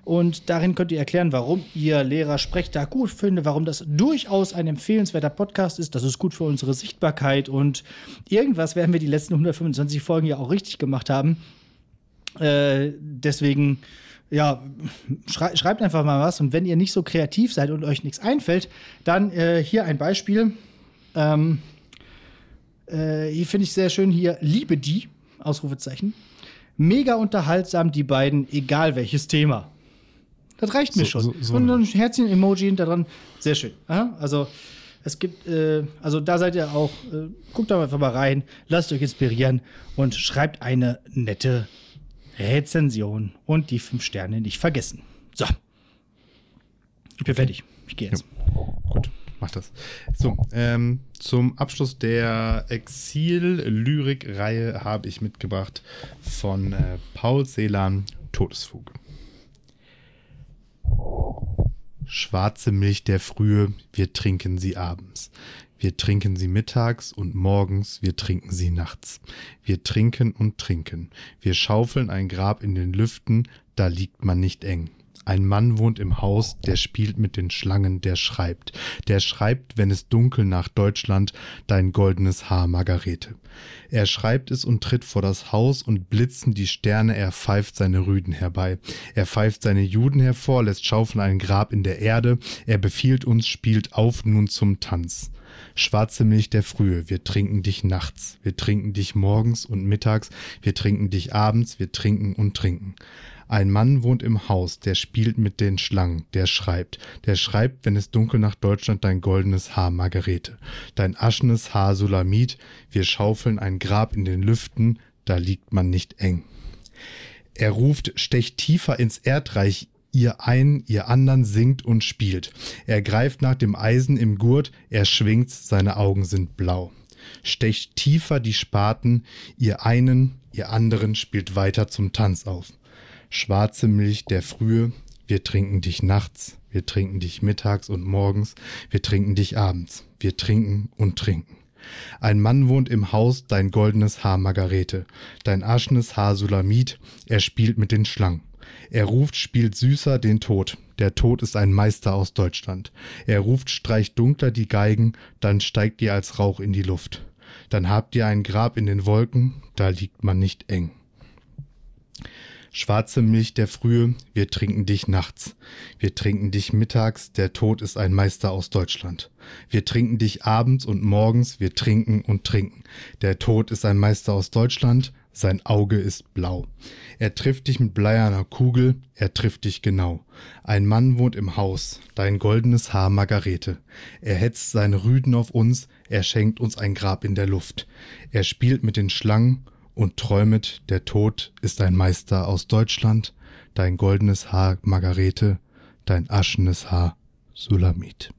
Und darin könnt ihr erklären, warum ihr Lehrer Sprechtag gut findet, warum das durchaus ein empfehlenswerter Podcast ist. Das ist gut für unsere Sichtbarkeit und irgendwas werden wir die letzten 125 Folgen ja auch richtig gemacht haben. Äh, deswegen ja, schrei schreibt einfach mal was. Und wenn ihr nicht so kreativ seid und euch nichts einfällt, dann äh, hier ein Beispiel. Ähm, äh, hier finde ich sehr schön hier, liebe die, Ausrufezeichen. Mega unterhaltsam, die beiden, egal welches Thema. Das reicht mir so, schon. So, so und ein Herzchen-Emoji hinter dran. Sehr schön. Aha, also, es gibt, äh, also da seid ihr auch, äh, guckt da einfach mal rein, lasst euch inspirieren und schreibt eine nette Rezension und die fünf Sterne nicht vergessen. So. Ich bin fertig. Ich gehe jetzt. Ja. Gut, mach das. So, ähm, zum Abschluss der Exil-Lyrik-Reihe habe ich mitgebracht von äh, Paul Celan Todesfug. Schwarze Milch der Frühe, wir trinken sie abends. Wir trinken sie mittags und morgens, wir trinken sie nachts. Wir trinken und trinken. Wir schaufeln ein Grab in den Lüften, da liegt man nicht eng. Ein Mann wohnt im Haus, der spielt mit den Schlangen, der schreibt. Der schreibt, wenn es dunkel nach Deutschland, dein goldenes Haar, Margarete. Er schreibt es und tritt vor das Haus und blitzen die Sterne, er pfeift seine Rüden herbei. Er pfeift seine Juden hervor, lässt schaufeln ein Grab in der Erde. Er befiehlt uns, spielt auf nun zum Tanz. Schwarze Milch der Frühe, wir trinken dich nachts, wir trinken dich morgens und mittags, wir trinken dich abends, wir trinken und trinken. Ein Mann wohnt im Haus, der spielt mit den Schlangen, der schreibt, der schreibt, wenn es dunkel nach Deutschland dein goldenes Haar, Margarete, dein aschenes Haar, Sulamit, wir schaufeln ein Grab in den Lüften, da liegt man nicht eng. Er ruft, stecht tiefer ins Erdreich, ihr ein, ihr andern singt und spielt. Er greift nach dem Eisen im Gurt, er schwingt, seine Augen sind blau. Stecht tiefer die Spaten, ihr einen, ihr anderen spielt weiter zum Tanz auf. Schwarze Milch der Frühe, wir trinken dich nachts, wir trinken dich mittags und morgens, wir trinken dich abends, wir trinken und trinken. Ein Mann wohnt im Haus, dein goldenes Haar Margarete, dein aschenes Haar Sulamit, er spielt mit den Schlangen. Er ruft, spielt süßer den Tod. Der Tod ist ein Meister aus Deutschland. Er ruft, streicht dunkler die Geigen, dann steigt ihr als Rauch in die Luft. Dann habt ihr ein Grab in den Wolken, da liegt man nicht eng. Schwarze Milch der Frühe, wir trinken dich nachts. Wir trinken dich mittags, der Tod ist ein Meister aus Deutschland. Wir trinken dich abends und morgens, wir trinken und trinken. Der Tod ist ein Meister aus Deutschland, sein Auge ist blau. Er trifft dich mit bleierner Kugel, er trifft dich genau. Ein Mann wohnt im Haus, dein goldenes Haar Margarete. Er hetzt seine Rüden auf uns, er schenkt uns ein Grab in der Luft. Er spielt mit den Schlangen und träumet, der Tod ist ein Meister aus Deutschland, dein goldenes Haar Margarete, dein aschenes Haar Sulamit.